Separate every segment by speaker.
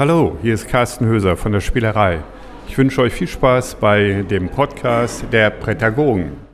Speaker 1: Hallo, hier ist Carsten Höser von der Spielerei. Ich wünsche euch viel Spaß bei dem Podcast der Prädagogen.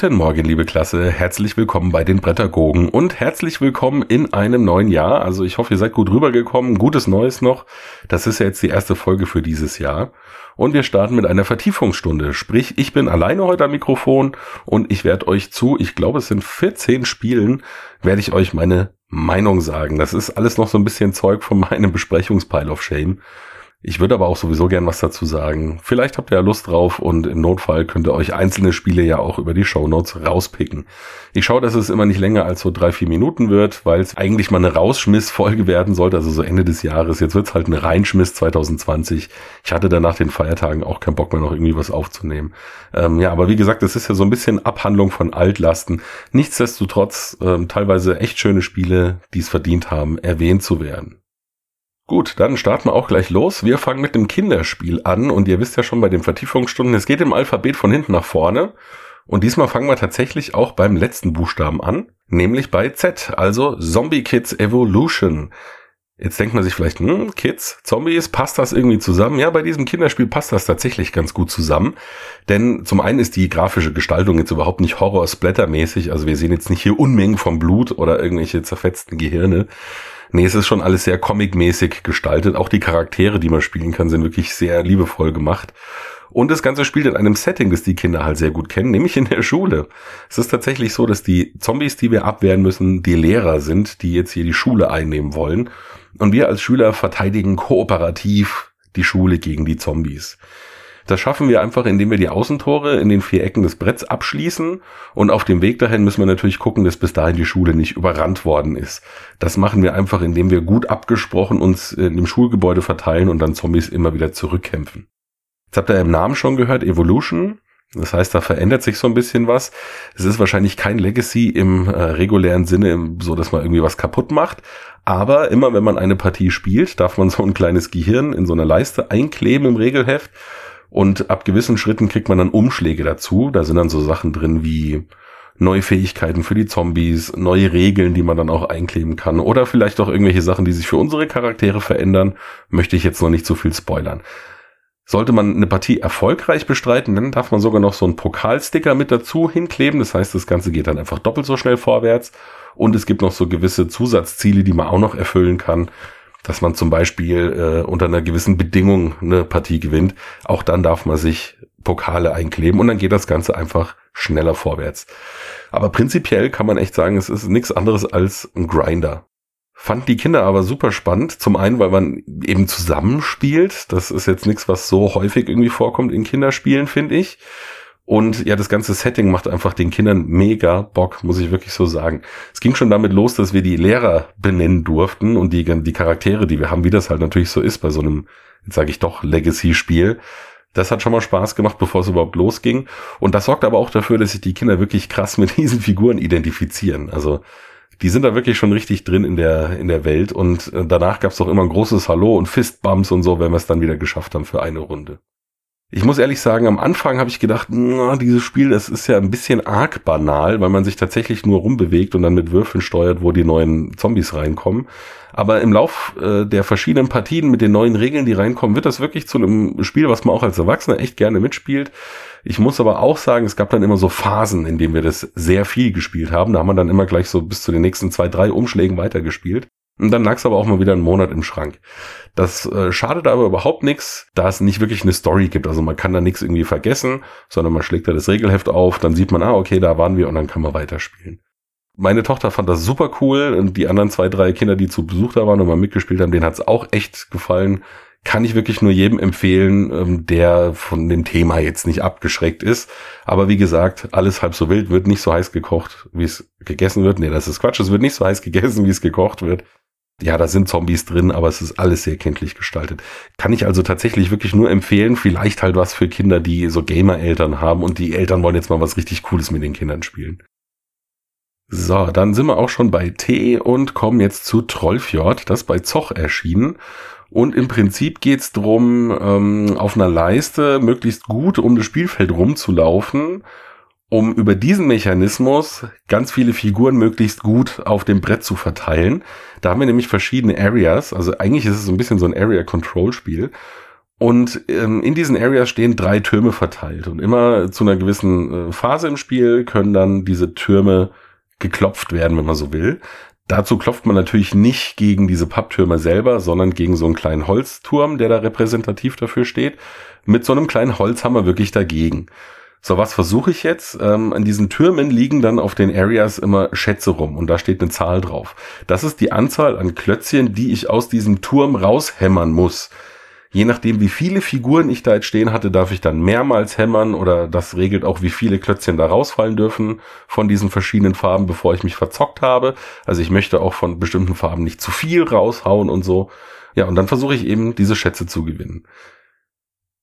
Speaker 2: Guten Morgen, liebe Klasse. Herzlich willkommen bei den Brettergogen und herzlich willkommen in einem neuen Jahr. Also ich hoffe, ihr seid gut rübergekommen. Gutes Neues noch. Das ist ja jetzt die erste Folge für dieses Jahr. Und wir starten mit einer Vertiefungsstunde. Sprich, ich bin alleine heute am Mikrofon und ich werde euch zu, ich glaube, es sind 14 Spielen, werde ich euch meine Meinung sagen. Das ist alles noch so ein bisschen Zeug von meinem Besprechungspile of Shame. Ich würde aber auch sowieso gern was dazu sagen. Vielleicht habt ihr ja Lust drauf und im Notfall könnt ihr euch einzelne Spiele ja auch über die Show Notes rauspicken. Ich schaue, dass es immer nicht länger als so drei, vier Minuten wird, weil es eigentlich mal eine Rausschmiss-Folge werden sollte, also so Ende des Jahres. Jetzt wird es halt eine Reinschmiss 2020. Ich hatte dann nach den Feiertagen auch keinen Bock mehr noch irgendwie was aufzunehmen. Ähm, ja, aber wie gesagt, es ist ja so ein bisschen Abhandlung von Altlasten. Nichtsdestotrotz ähm, teilweise echt schöne Spiele, die es verdient haben, erwähnt zu werden. Gut, dann starten wir auch gleich los. Wir fangen mit dem Kinderspiel an und ihr wisst ja schon bei den Vertiefungsstunden, es geht im Alphabet von hinten nach vorne. Und diesmal fangen wir tatsächlich auch beim letzten Buchstaben an, nämlich bei Z, also Zombie Kids Evolution. Jetzt denkt man sich vielleicht, hm, Kids, Zombies, passt das irgendwie zusammen? Ja, bei diesem Kinderspiel passt das tatsächlich ganz gut zusammen. Denn zum einen ist die grafische Gestaltung jetzt überhaupt nicht Horror-Splatter-mäßig. Also wir sehen jetzt nicht hier Unmengen vom Blut oder irgendwelche zerfetzten Gehirne, Nee, es ist schon alles sehr comic-mäßig gestaltet. Auch die Charaktere, die man spielen kann, sind wirklich sehr liebevoll gemacht. Und das Ganze spielt in einem Setting, das die Kinder halt sehr gut kennen, nämlich in der Schule. Es ist tatsächlich so, dass die Zombies, die wir abwehren müssen, die Lehrer sind, die jetzt hier die Schule einnehmen wollen. Und wir als Schüler verteidigen kooperativ die Schule gegen die Zombies. Das schaffen wir einfach, indem wir die Außentore in den vier Ecken des Bretts abschließen. Und auf dem Weg dahin müssen wir natürlich gucken, dass bis dahin die Schule nicht überrannt worden ist. Das machen wir einfach, indem wir gut abgesprochen uns in dem Schulgebäude verteilen und dann Zombies immer wieder zurückkämpfen. Jetzt habt ihr im Namen schon gehört, Evolution. Das heißt, da verändert sich so ein bisschen was. Es ist wahrscheinlich kein Legacy im äh, regulären Sinne, so dass man irgendwie was kaputt macht. Aber immer wenn man eine Partie spielt, darf man so ein kleines Gehirn in so einer Leiste einkleben im Regelheft und ab gewissen Schritten kriegt man dann Umschläge dazu. Da sind dann so Sachen drin wie neue Fähigkeiten für die Zombies, neue Regeln, die man dann auch einkleben kann oder vielleicht auch irgendwelche Sachen, die sich für unsere Charaktere verändern. Möchte ich jetzt noch nicht so viel spoilern. Sollte man eine Partie erfolgreich bestreiten, dann darf man sogar noch so einen Pokalsticker mit dazu hinkleben. Das heißt, das Ganze geht dann einfach doppelt so schnell vorwärts. Und es gibt noch so gewisse Zusatzziele, die man auch noch erfüllen kann dass man zum Beispiel äh, unter einer gewissen Bedingung eine Partie gewinnt. Auch dann darf man sich Pokale einkleben und dann geht das Ganze einfach schneller vorwärts. Aber prinzipiell kann man echt sagen, es ist nichts anderes als ein Grinder. Fand die Kinder aber super spannend. Zum einen, weil man eben zusammenspielt. Das ist jetzt nichts, was so häufig irgendwie vorkommt in Kinderspielen, finde ich. Und ja, das ganze Setting macht einfach den Kindern mega Bock, muss ich wirklich so sagen. Es ging schon damit los, dass wir die Lehrer benennen durften und die, die Charaktere, die wir haben, wie das halt natürlich so ist bei so einem, jetzt sage ich doch, Legacy-Spiel. Das hat schon mal Spaß gemacht, bevor es überhaupt losging. Und das sorgt aber auch dafür, dass sich die Kinder wirklich krass mit diesen Figuren identifizieren. Also die sind da wirklich schon richtig drin in der, in der Welt. Und äh, danach gab es auch immer ein großes Hallo und Fistbumps und so, wenn wir es dann wieder geschafft haben für eine Runde. Ich muss ehrlich sagen, am Anfang habe ich gedacht, na, dieses Spiel, das ist ja ein bisschen arg banal, weil man sich tatsächlich nur rumbewegt und dann mit Würfeln steuert, wo die neuen Zombies reinkommen. Aber im Lauf äh, der verschiedenen Partien mit den neuen Regeln, die reinkommen, wird das wirklich zu einem Spiel, was man auch als Erwachsener echt gerne mitspielt. Ich muss aber auch sagen, es gab dann immer so Phasen, in denen wir das sehr viel gespielt haben. Da haben wir dann immer gleich so bis zu den nächsten zwei, drei Umschlägen weitergespielt. Und dann lag es aber auch mal wieder einen Monat im Schrank. Das äh, schadet aber überhaupt nichts, da es nicht wirklich eine Story gibt. Also man kann da nichts irgendwie vergessen, sondern man schlägt da das Regelheft auf, dann sieht man, ah, okay, da waren wir und dann kann man weiterspielen. Meine Tochter fand das super cool und die anderen zwei, drei Kinder, die zu Besuch da waren und mal mitgespielt haben, denen hat's auch echt gefallen. kann ich wirklich nur jedem empfehlen, ähm, der von dem Thema jetzt nicht abgeschreckt ist. Aber wie gesagt, alles halb so wild, wird nicht so heiß gekocht, wie es gegessen wird. Nee, das ist Quatsch, es wird nicht so heiß gegessen, wie es gekocht wird. Ja, da sind Zombies drin, aber es ist alles sehr kenntlich gestaltet. Kann ich also tatsächlich wirklich nur empfehlen. Vielleicht halt was für Kinder, die so Gamer-Eltern haben und die Eltern wollen jetzt mal was richtig Cooles mit den Kindern spielen. So, dann sind wir auch schon bei T und kommen jetzt zu Trollfjord, das bei Zoch erschienen. Und im Prinzip geht's drum, ähm, auf einer Leiste möglichst gut um das Spielfeld rumzulaufen, um über diesen Mechanismus ganz viele Figuren möglichst gut auf dem Brett zu verteilen. Da haben wir nämlich verschiedene Areas, also eigentlich ist es so ein bisschen so ein Area-Control-Spiel. Und ähm, in diesen Areas stehen drei Türme verteilt. Und immer zu einer gewissen äh, Phase im Spiel können dann diese Türme geklopft werden, wenn man so will. Dazu klopft man natürlich nicht gegen diese Papptürme selber, sondern gegen so einen kleinen Holzturm, der da repräsentativ dafür steht. Mit so einem kleinen Holzhammer wirklich dagegen. So, was versuche ich jetzt? Ähm, an diesen Türmen liegen dann auf den Areas immer Schätze rum und da steht eine Zahl drauf. Das ist die Anzahl an Klötzchen, die ich aus diesem Turm raushämmern muss. Je nachdem, wie viele Figuren ich da jetzt stehen hatte, darf ich dann mehrmals hämmern oder das regelt auch, wie viele Klötzchen da rausfallen dürfen von diesen verschiedenen Farben, bevor ich mich verzockt habe. Also ich möchte auch von bestimmten Farben nicht zu viel raushauen und so. Ja, und dann versuche ich eben diese Schätze zu gewinnen.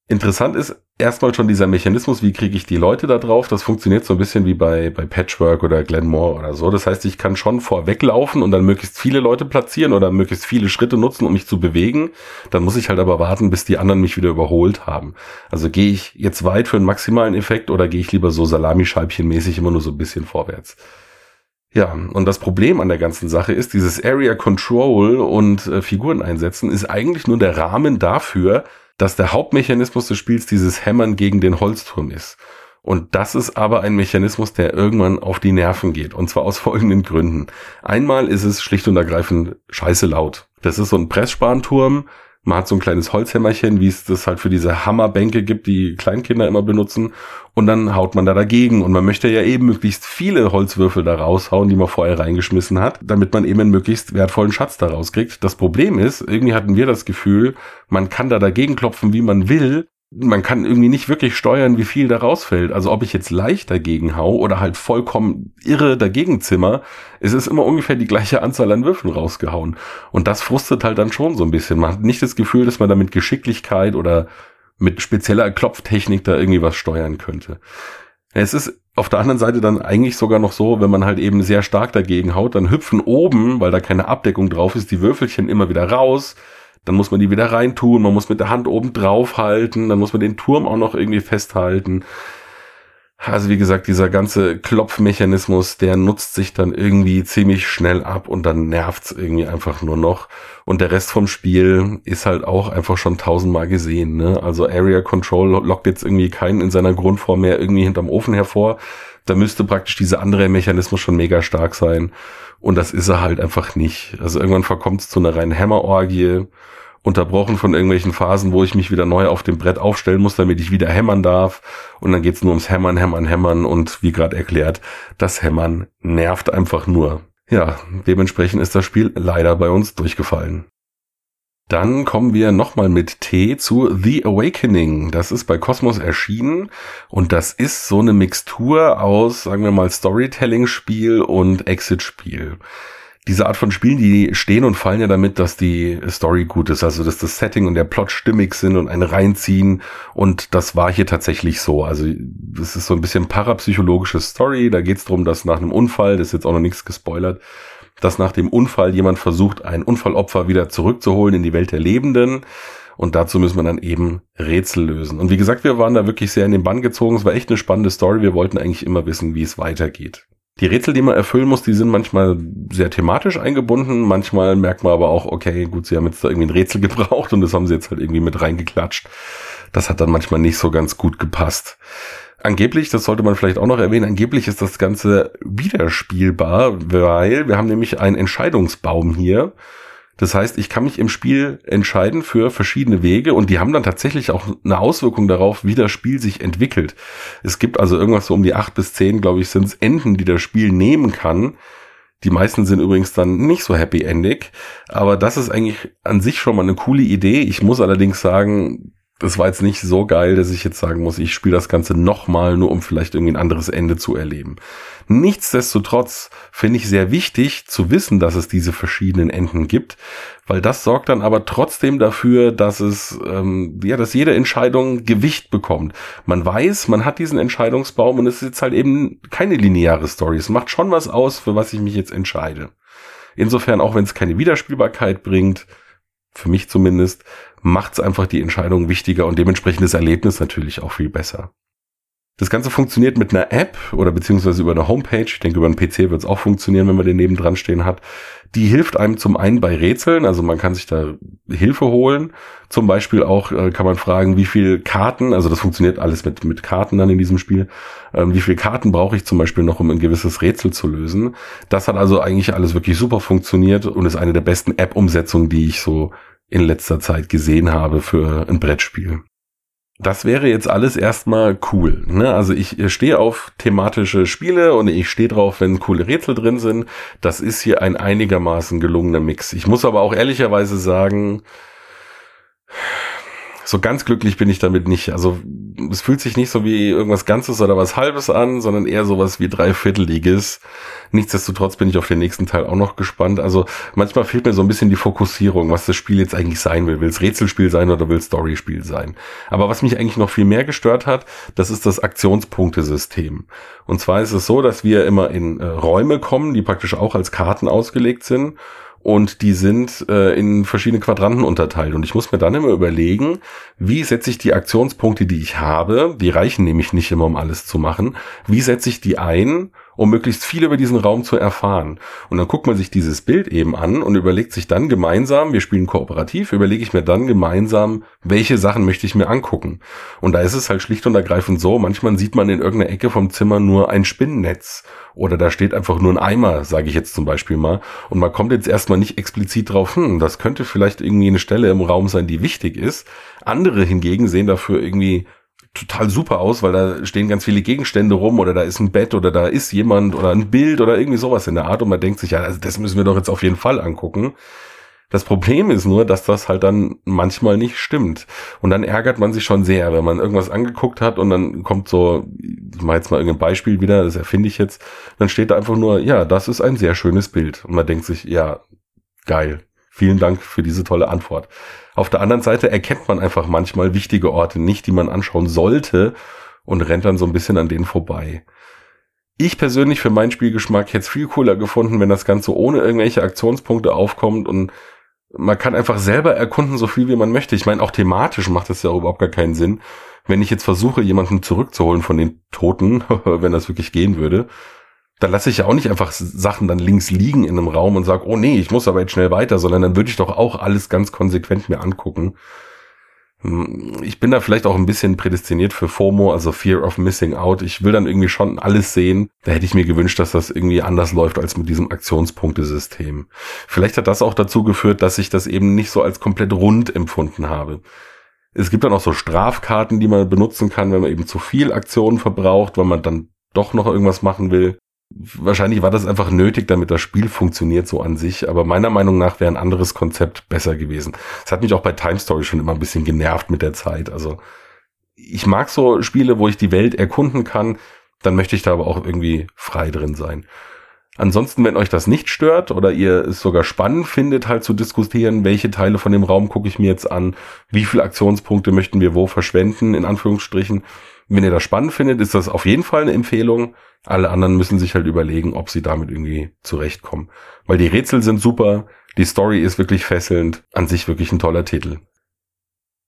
Speaker 2: Interessant ist erstmal schon dieser Mechanismus, wie kriege ich die Leute da drauf? Das funktioniert so ein bisschen wie bei, bei Patchwork oder Glenmore oder so. Das heißt, ich kann schon vorweglaufen und dann möglichst viele Leute platzieren oder möglichst viele Schritte nutzen, um mich zu bewegen. Dann muss ich halt aber warten, bis die anderen mich wieder überholt haben. Also gehe ich jetzt weit für einen maximalen Effekt oder gehe ich lieber so Salamischeibchenmäßig immer nur so ein bisschen vorwärts? Ja, und das Problem an der ganzen Sache ist, dieses Area Control und äh, Figuren einsetzen ist eigentlich nur der Rahmen dafür, dass der Hauptmechanismus des Spiels dieses Hämmern gegen den Holzturm ist. Und das ist aber ein Mechanismus, der irgendwann auf die Nerven geht. Und zwar aus folgenden Gründen. Einmal ist es schlicht und ergreifend scheiße laut. Das ist so ein Pressspanturm, man hat so ein kleines Holzhämmerchen, wie es das halt für diese Hammerbänke gibt, die Kleinkinder immer benutzen. Und dann haut man da dagegen. Und man möchte ja eben möglichst viele Holzwürfel da raushauen, die man vorher reingeschmissen hat, damit man eben einen möglichst wertvollen Schatz da rauskriegt. Das Problem ist, irgendwie hatten wir das Gefühl, man kann da dagegen klopfen, wie man will man kann irgendwie nicht wirklich steuern, wie viel da rausfällt. Also ob ich jetzt leicht dagegen hau oder halt vollkommen irre dagegen zimmer, es ist immer ungefähr die gleiche Anzahl an Würfeln rausgehauen. Und das frustet halt dann schon so ein bisschen. Man hat nicht das Gefühl, dass man da mit Geschicklichkeit oder mit spezieller Klopftechnik da irgendwie was steuern könnte. Es ist auf der anderen Seite dann eigentlich sogar noch so, wenn man halt eben sehr stark dagegen haut, dann hüpfen oben, weil da keine Abdeckung drauf ist, die Würfelchen immer wieder raus dann muss man die wieder reintun, man muss mit der Hand oben drauf halten, dann muss man den Turm auch noch irgendwie festhalten. Also wie gesagt, dieser ganze Klopfmechanismus, der nutzt sich dann irgendwie ziemlich schnell ab und dann nervt's irgendwie einfach nur noch. Und der Rest vom Spiel ist halt auch einfach schon tausendmal gesehen. Ne? Also Area Control lockt jetzt irgendwie keinen in seiner Grundform mehr irgendwie hinterm Ofen hervor. Da müsste praktisch dieser andere Mechanismus schon mega stark sein. Und das ist er halt einfach nicht. Also irgendwann verkommt es zu einer reinen Hämmerorgie unterbrochen von irgendwelchen Phasen, wo ich mich wieder neu auf dem Brett aufstellen muss, damit ich wieder hämmern darf. Und dann geht's nur ums Hämmern, Hämmern, Hämmern. Und wie gerade erklärt, das Hämmern nervt einfach nur. Ja, dementsprechend ist das Spiel leider bei uns durchgefallen. Dann kommen wir nochmal mit T zu The Awakening. Das ist bei Cosmos erschienen und das ist so eine Mixtur aus, sagen wir mal, Storytelling-Spiel und Exit-Spiel diese Art von Spielen, die stehen und fallen ja damit, dass die Story gut ist, also dass das Setting und der Plot stimmig sind und einen reinziehen. Und das war hier tatsächlich so. Also das ist so ein bisschen parapsychologische Story. Da geht es darum, dass nach einem Unfall, das ist jetzt auch noch nichts gespoilert, dass nach dem Unfall jemand versucht, ein Unfallopfer wieder zurückzuholen in die Welt der Lebenden. Und dazu müssen wir dann eben Rätsel lösen. Und wie gesagt, wir waren da wirklich sehr in den Bann gezogen. Es war echt eine spannende Story. Wir wollten eigentlich immer wissen, wie es weitergeht. Die Rätsel, die man erfüllen muss, die sind manchmal sehr thematisch eingebunden. Manchmal merkt man aber auch, okay, gut, sie haben jetzt da irgendwie ein Rätsel gebraucht und das haben sie jetzt halt irgendwie mit reingeklatscht. Das hat dann manchmal nicht so ganz gut gepasst. Angeblich, das sollte man vielleicht auch noch erwähnen, angeblich ist das Ganze wiederspielbar, weil wir haben nämlich einen Entscheidungsbaum hier. Das heißt, ich kann mich im Spiel entscheiden für verschiedene Wege und die haben dann tatsächlich auch eine Auswirkung darauf, wie das Spiel sich entwickelt. Es gibt also irgendwas so um die acht bis zehn, glaube ich, sind Enden, die das Spiel nehmen kann, Die meisten sind übrigens dann nicht so happy endig, aber das ist eigentlich an sich schon mal eine coole Idee. Ich muss allerdings sagen, das war jetzt nicht so geil, dass ich jetzt sagen muss, ich spiele das Ganze nochmal, nur um vielleicht irgendwie ein anderes Ende zu erleben. Nichtsdestotrotz finde ich sehr wichtig zu wissen, dass es diese verschiedenen Enden gibt, weil das sorgt dann aber trotzdem dafür, dass es, ähm, ja, dass jede Entscheidung Gewicht bekommt. Man weiß, man hat diesen Entscheidungsbaum und es ist jetzt halt eben keine lineare Story. Es macht schon was aus, für was ich mich jetzt entscheide. Insofern, auch wenn es keine Wiederspielbarkeit bringt, für mich zumindest, macht es einfach die Entscheidung wichtiger und dementsprechend das Erlebnis natürlich auch viel besser. Das Ganze funktioniert mit einer App oder beziehungsweise über eine Homepage. Ich denke, über einen PC wird es auch funktionieren, wenn man den nebendran stehen hat. Die hilft einem zum einen bei Rätseln, also man kann sich da Hilfe holen. Zum Beispiel auch äh, kann man fragen, wie viel Karten, also das funktioniert alles mit, mit Karten dann in diesem Spiel, ähm, wie viel Karten brauche ich zum Beispiel noch, um ein gewisses Rätsel zu lösen. Das hat also eigentlich alles wirklich super funktioniert und ist eine der besten App-Umsetzungen, die ich so in letzter Zeit gesehen habe für ein Brettspiel. Das wäre jetzt alles erstmal cool. Ne? Also ich stehe auf thematische Spiele und ich stehe drauf, wenn coole Rätsel drin sind. Das ist hier ein einigermaßen gelungener Mix. Ich muss aber auch ehrlicherweise sagen, so ganz glücklich bin ich damit nicht. Also es fühlt sich nicht so wie irgendwas Ganzes oder was Halbes an, sondern eher sowas wie Dreivierteliges. Nichtsdestotrotz bin ich auf den nächsten Teil auch noch gespannt. Also manchmal fehlt mir so ein bisschen die Fokussierung, was das Spiel jetzt eigentlich sein will. Will es Rätselspiel sein oder will es Storyspiel sein? Aber was mich eigentlich noch viel mehr gestört hat, das ist das Aktionspunktesystem. Und zwar ist es so, dass wir immer in äh, Räume kommen, die praktisch auch als Karten ausgelegt sind und die sind äh, in verschiedene Quadranten unterteilt. Und ich muss mir dann immer überlegen, wie setze ich die Aktionspunkte, die ich habe, die reichen nämlich nicht immer, um alles zu machen, wie setze ich die ein, um möglichst viel über diesen Raum zu erfahren. Und dann guckt man sich dieses Bild eben an und überlegt sich dann gemeinsam, wir spielen kooperativ, überlege ich mir dann gemeinsam, welche Sachen möchte ich mir angucken. Und da ist es halt schlicht und ergreifend so, manchmal sieht man in irgendeiner Ecke vom Zimmer nur ein Spinnennetz oder da steht einfach nur ein Eimer, sage ich jetzt zum Beispiel mal. Und man kommt jetzt erstmal nicht explizit drauf, hm, das könnte vielleicht irgendwie eine Stelle im Raum sein, die wichtig ist. Andere hingegen sehen dafür irgendwie total super aus, weil da stehen ganz viele Gegenstände rum oder da ist ein Bett oder da ist jemand oder ein Bild oder irgendwie sowas in der Art und man denkt sich, ja, also das müssen wir doch jetzt auf jeden Fall angucken. Das Problem ist nur, dass das halt dann manchmal nicht stimmt. Und dann ärgert man sich schon sehr, wenn man irgendwas angeguckt hat und dann kommt so, ich mache jetzt mal irgendein Beispiel wieder, das erfinde ich jetzt, dann steht da einfach nur, ja, das ist ein sehr schönes Bild. Und man denkt sich, ja, geil. Vielen Dank für diese tolle Antwort. Auf der anderen Seite erkennt man einfach manchmal wichtige Orte nicht, die man anschauen sollte und rennt dann so ein bisschen an denen vorbei. Ich persönlich für meinen Spielgeschmack hätte es viel cooler gefunden, wenn das Ganze ohne irgendwelche Aktionspunkte aufkommt und man kann einfach selber erkunden, so viel wie man möchte. Ich meine, auch thematisch macht das ja überhaupt gar keinen Sinn. Wenn ich jetzt versuche, jemanden zurückzuholen von den Toten, wenn das wirklich gehen würde, dann lasse ich ja auch nicht einfach Sachen dann links liegen in einem Raum und sage, oh nee, ich muss aber jetzt schnell weiter, sondern dann würde ich doch auch alles ganz konsequent mir angucken. Hm, ich bin da vielleicht auch ein bisschen prädestiniert für FOMO, also Fear of Missing Out. Ich will dann irgendwie schon alles sehen. Da hätte ich mir gewünscht, dass das irgendwie anders läuft als mit diesem Aktionspunktesystem. Vielleicht hat das auch dazu geführt, dass ich das eben nicht so als komplett rund empfunden habe. Es gibt dann auch so Strafkarten, die man benutzen kann, wenn man eben zu viel Aktionen verbraucht, weil man dann doch noch irgendwas machen will. Wahrscheinlich war das einfach nötig, damit das Spiel funktioniert so an sich, aber meiner Meinung nach wäre ein anderes Konzept besser gewesen. Es hat mich auch bei Time Story schon immer ein bisschen genervt mit der Zeit. Also ich mag so Spiele, wo ich die Welt erkunden kann, dann möchte ich da aber auch irgendwie frei drin sein. Ansonsten, wenn euch das nicht stört oder ihr es sogar spannend findet, halt zu diskutieren, welche Teile von dem Raum gucke ich mir jetzt an, wie viele Aktionspunkte möchten wir wo verschwenden, in Anführungsstrichen. Wenn ihr das spannend findet, ist das auf jeden Fall eine Empfehlung. Alle anderen müssen sich halt überlegen, ob sie damit irgendwie zurechtkommen. Weil die Rätsel sind super, die Story ist wirklich fesselnd, an sich wirklich ein toller Titel.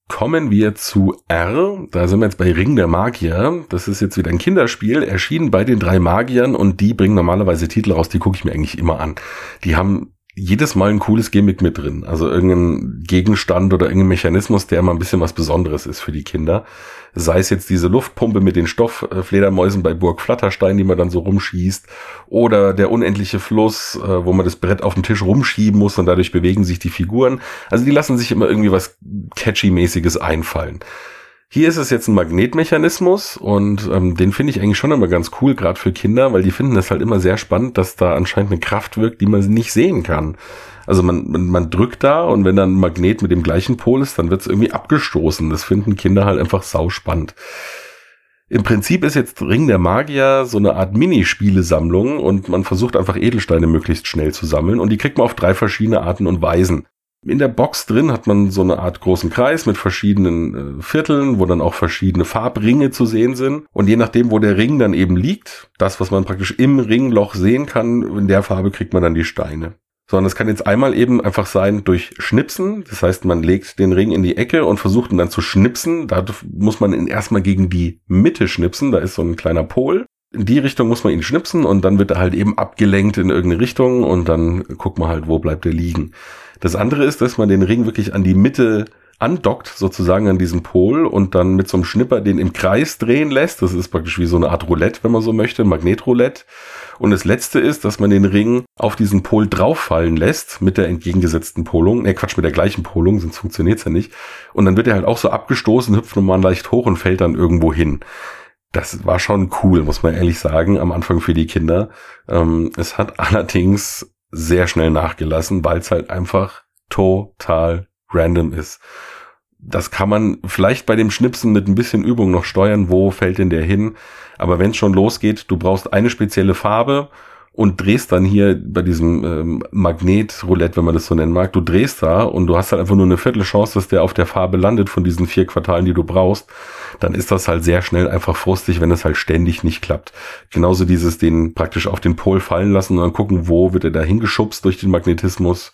Speaker 2: Kommen wir zu R. Da sind wir jetzt bei Ring der Magier. Das ist jetzt wieder ein Kinderspiel, erschienen bei den drei Magiern und die bringen normalerweise Titel raus, die gucke ich mir eigentlich immer an. Die haben jedes Mal ein cooles Gimmick mit drin. Also irgendein Gegenstand oder irgendein Mechanismus, der mal ein bisschen was Besonderes ist für die Kinder. Sei es jetzt diese Luftpumpe mit den Stofffledermäusen bei Burg Flatterstein, die man dann so rumschießt, oder der unendliche Fluss, äh, wo man das Brett auf dem Tisch rumschieben muss und dadurch bewegen sich die Figuren. Also die lassen sich immer irgendwie was Catchy-mäßiges einfallen. Hier ist es jetzt ein Magnetmechanismus und ähm, den finde ich eigentlich schon immer ganz cool, gerade für Kinder, weil die finden das halt immer sehr spannend, dass da anscheinend eine Kraft wirkt, die man nicht sehen kann. Also man, man, man drückt da und wenn dann ein Magnet mit dem gleichen Pol ist, dann wird es irgendwie abgestoßen. Das finden Kinder halt einfach sau spannend. Im Prinzip ist jetzt Ring der Magier so eine Art Minispielesammlung und man versucht einfach Edelsteine möglichst schnell zu sammeln und die kriegt man auf drei verschiedene Arten und Weisen. In der Box drin hat man so eine Art großen Kreis mit verschiedenen äh, Vierteln, wo dann auch verschiedene Farbringe zu sehen sind. Und je nachdem, wo der Ring dann eben liegt, das, was man praktisch im Ringloch sehen kann, in der Farbe kriegt man dann die Steine sondern es kann jetzt einmal eben einfach sein durch Schnipsen. Das heißt, man legt den Ring in die Ecke und versucht ihn dann zu schnipsen. Da muss man ihn erstmal gegen die Mitte schnipsen. Da ist so ein kleiner Pol. In die Richtung muss man ihn schnipsen und dann wird er halt eben abgelenkt in irgendeine Richtung und dann guckt man halt, wo bleibt er liegen. Das andere ist, dass man den Ring wirklich an die Mitte andockt, sozusagen an diesem Pol und dann mit so einem Schnipper den im Kreis drehen lässt. Das ist praktisch wie so eine Art Roulette, wenn man so möchte, Magnetroulette. Und das letzte ist, dass man den Ring auf diesen Pol drauffallen lässt mit der entgegengesetzten Polung. Ne, Quatsch, mit der gleichen Polung, sonst funktioniert's ja nicht. Und dann wird er halt auch so abgestoßen, hüpft nochmal leicht hoch und fällt dann irgendwo hin. Das war schon cool, muss man ehrlich sagen, am Anfang für die Kinder. Ähm, es hat allerdings sehr schnell nachgelassen, weil es halt einfach total random ist. Das kann man vielleicht bei dem Schnipsen mit ein bisschen Übung noch steuern, wo fällt denn der hin. Aber wenn es schon losgeht, du brauchst eine spezielle Farbe und drehst dann hier bei diesem ähm, Magnetroulette, wenn man das so nennen mag, du drehst da und du hast halt einfach nur eine Viertelchance, dass der auf der Farbe landet von diesen vier Quartalen, die du brauchst, dann ist das halt sehr schnell einfach frustig, wenn es halt ständig nicht klappt. Genauso dieses den praktisch auf den Pol fallen lassen und dann gucken, wo wird er da hingeschubst durch den Magnetismus,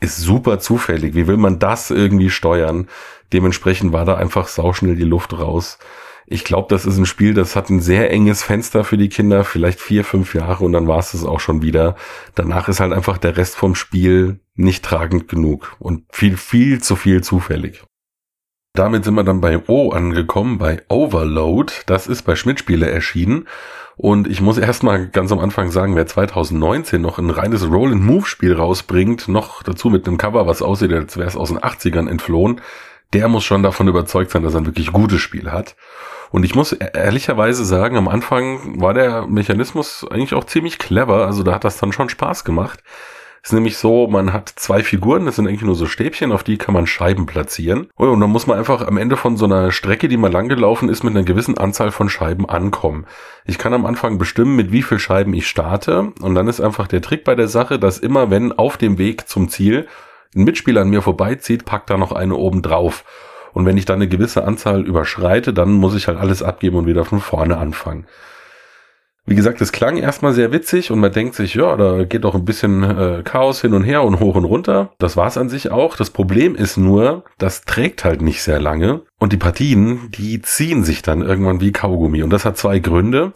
Speaker 2: ist super zufällig. Wie will man das irgendwie steuern? Dementsprechend war da einfach sauschnell die Luft raus. Ich glaube, das ist ein Spiel, das hat ein sehr enges Fenster für die Kinder, vielleicht vier, fünf Jahre und dann war es das auch schon wieder. Danach ist halt einfach der Rest vom Spiel nicht tragend genug und viel, viel zu viel zufällig. Damit sind wir dann bei O angekommen, bei Overload. Das ist bei Schmidt-Spiele erschienen. Und ich muss erstmal ganz am Anfang sagen, wer 2019 noch ein reines Roll-and-Move-Spiel rausbringt, noch dazu mit einem Cover, was aussieht, als wäre es aus den 80ern entflohen, der muss schon davon überzeugt sein, dass er ein wirklich gutes Spiel hat. Und ich muss e-, ehrlicherweise sagen, am Anfang war der Mechanismus eigentlich auch ziemlich clever. Also da hat das dann schon Spaß gemacht. Ist nämlich so, man hat zwei Figuren, das sind eigentlich nur so Stäbchen, auf die kann man Scheiben platzieren. Und dann muss man einfach am Ende von so einer Strecke, die mal langgelaufen ist, mit einer gewissen Anzahl von Scheiben ankommen. Ich kann am Anfang bestimmen, mit wie viel Scheiben ich starte. Und dann ist einfach der Trick bei der Sache, dass immer wenn auf dem Weg zum Ziel ein Mitspieler an mir vorbeizieht, packt da noch eine oben drauf. Und wenn ich dann eine gewisse Anzahl überschreite, dann muss ich halt alles abgeben und wieder von vorne anfangen. Wie gesagt, es klang erstmal sehr witzig und man denkt sich, ja, da geht doch ein bisschen äh, Chaos hin und her und hoch und runter. Das war's an sich auch. Das Problem ist nur, das trägt halt nicht sehr lange und die Partien, die ziehen sich dann irgendwann wie Kaugummi. Und das hat zwei Gründe.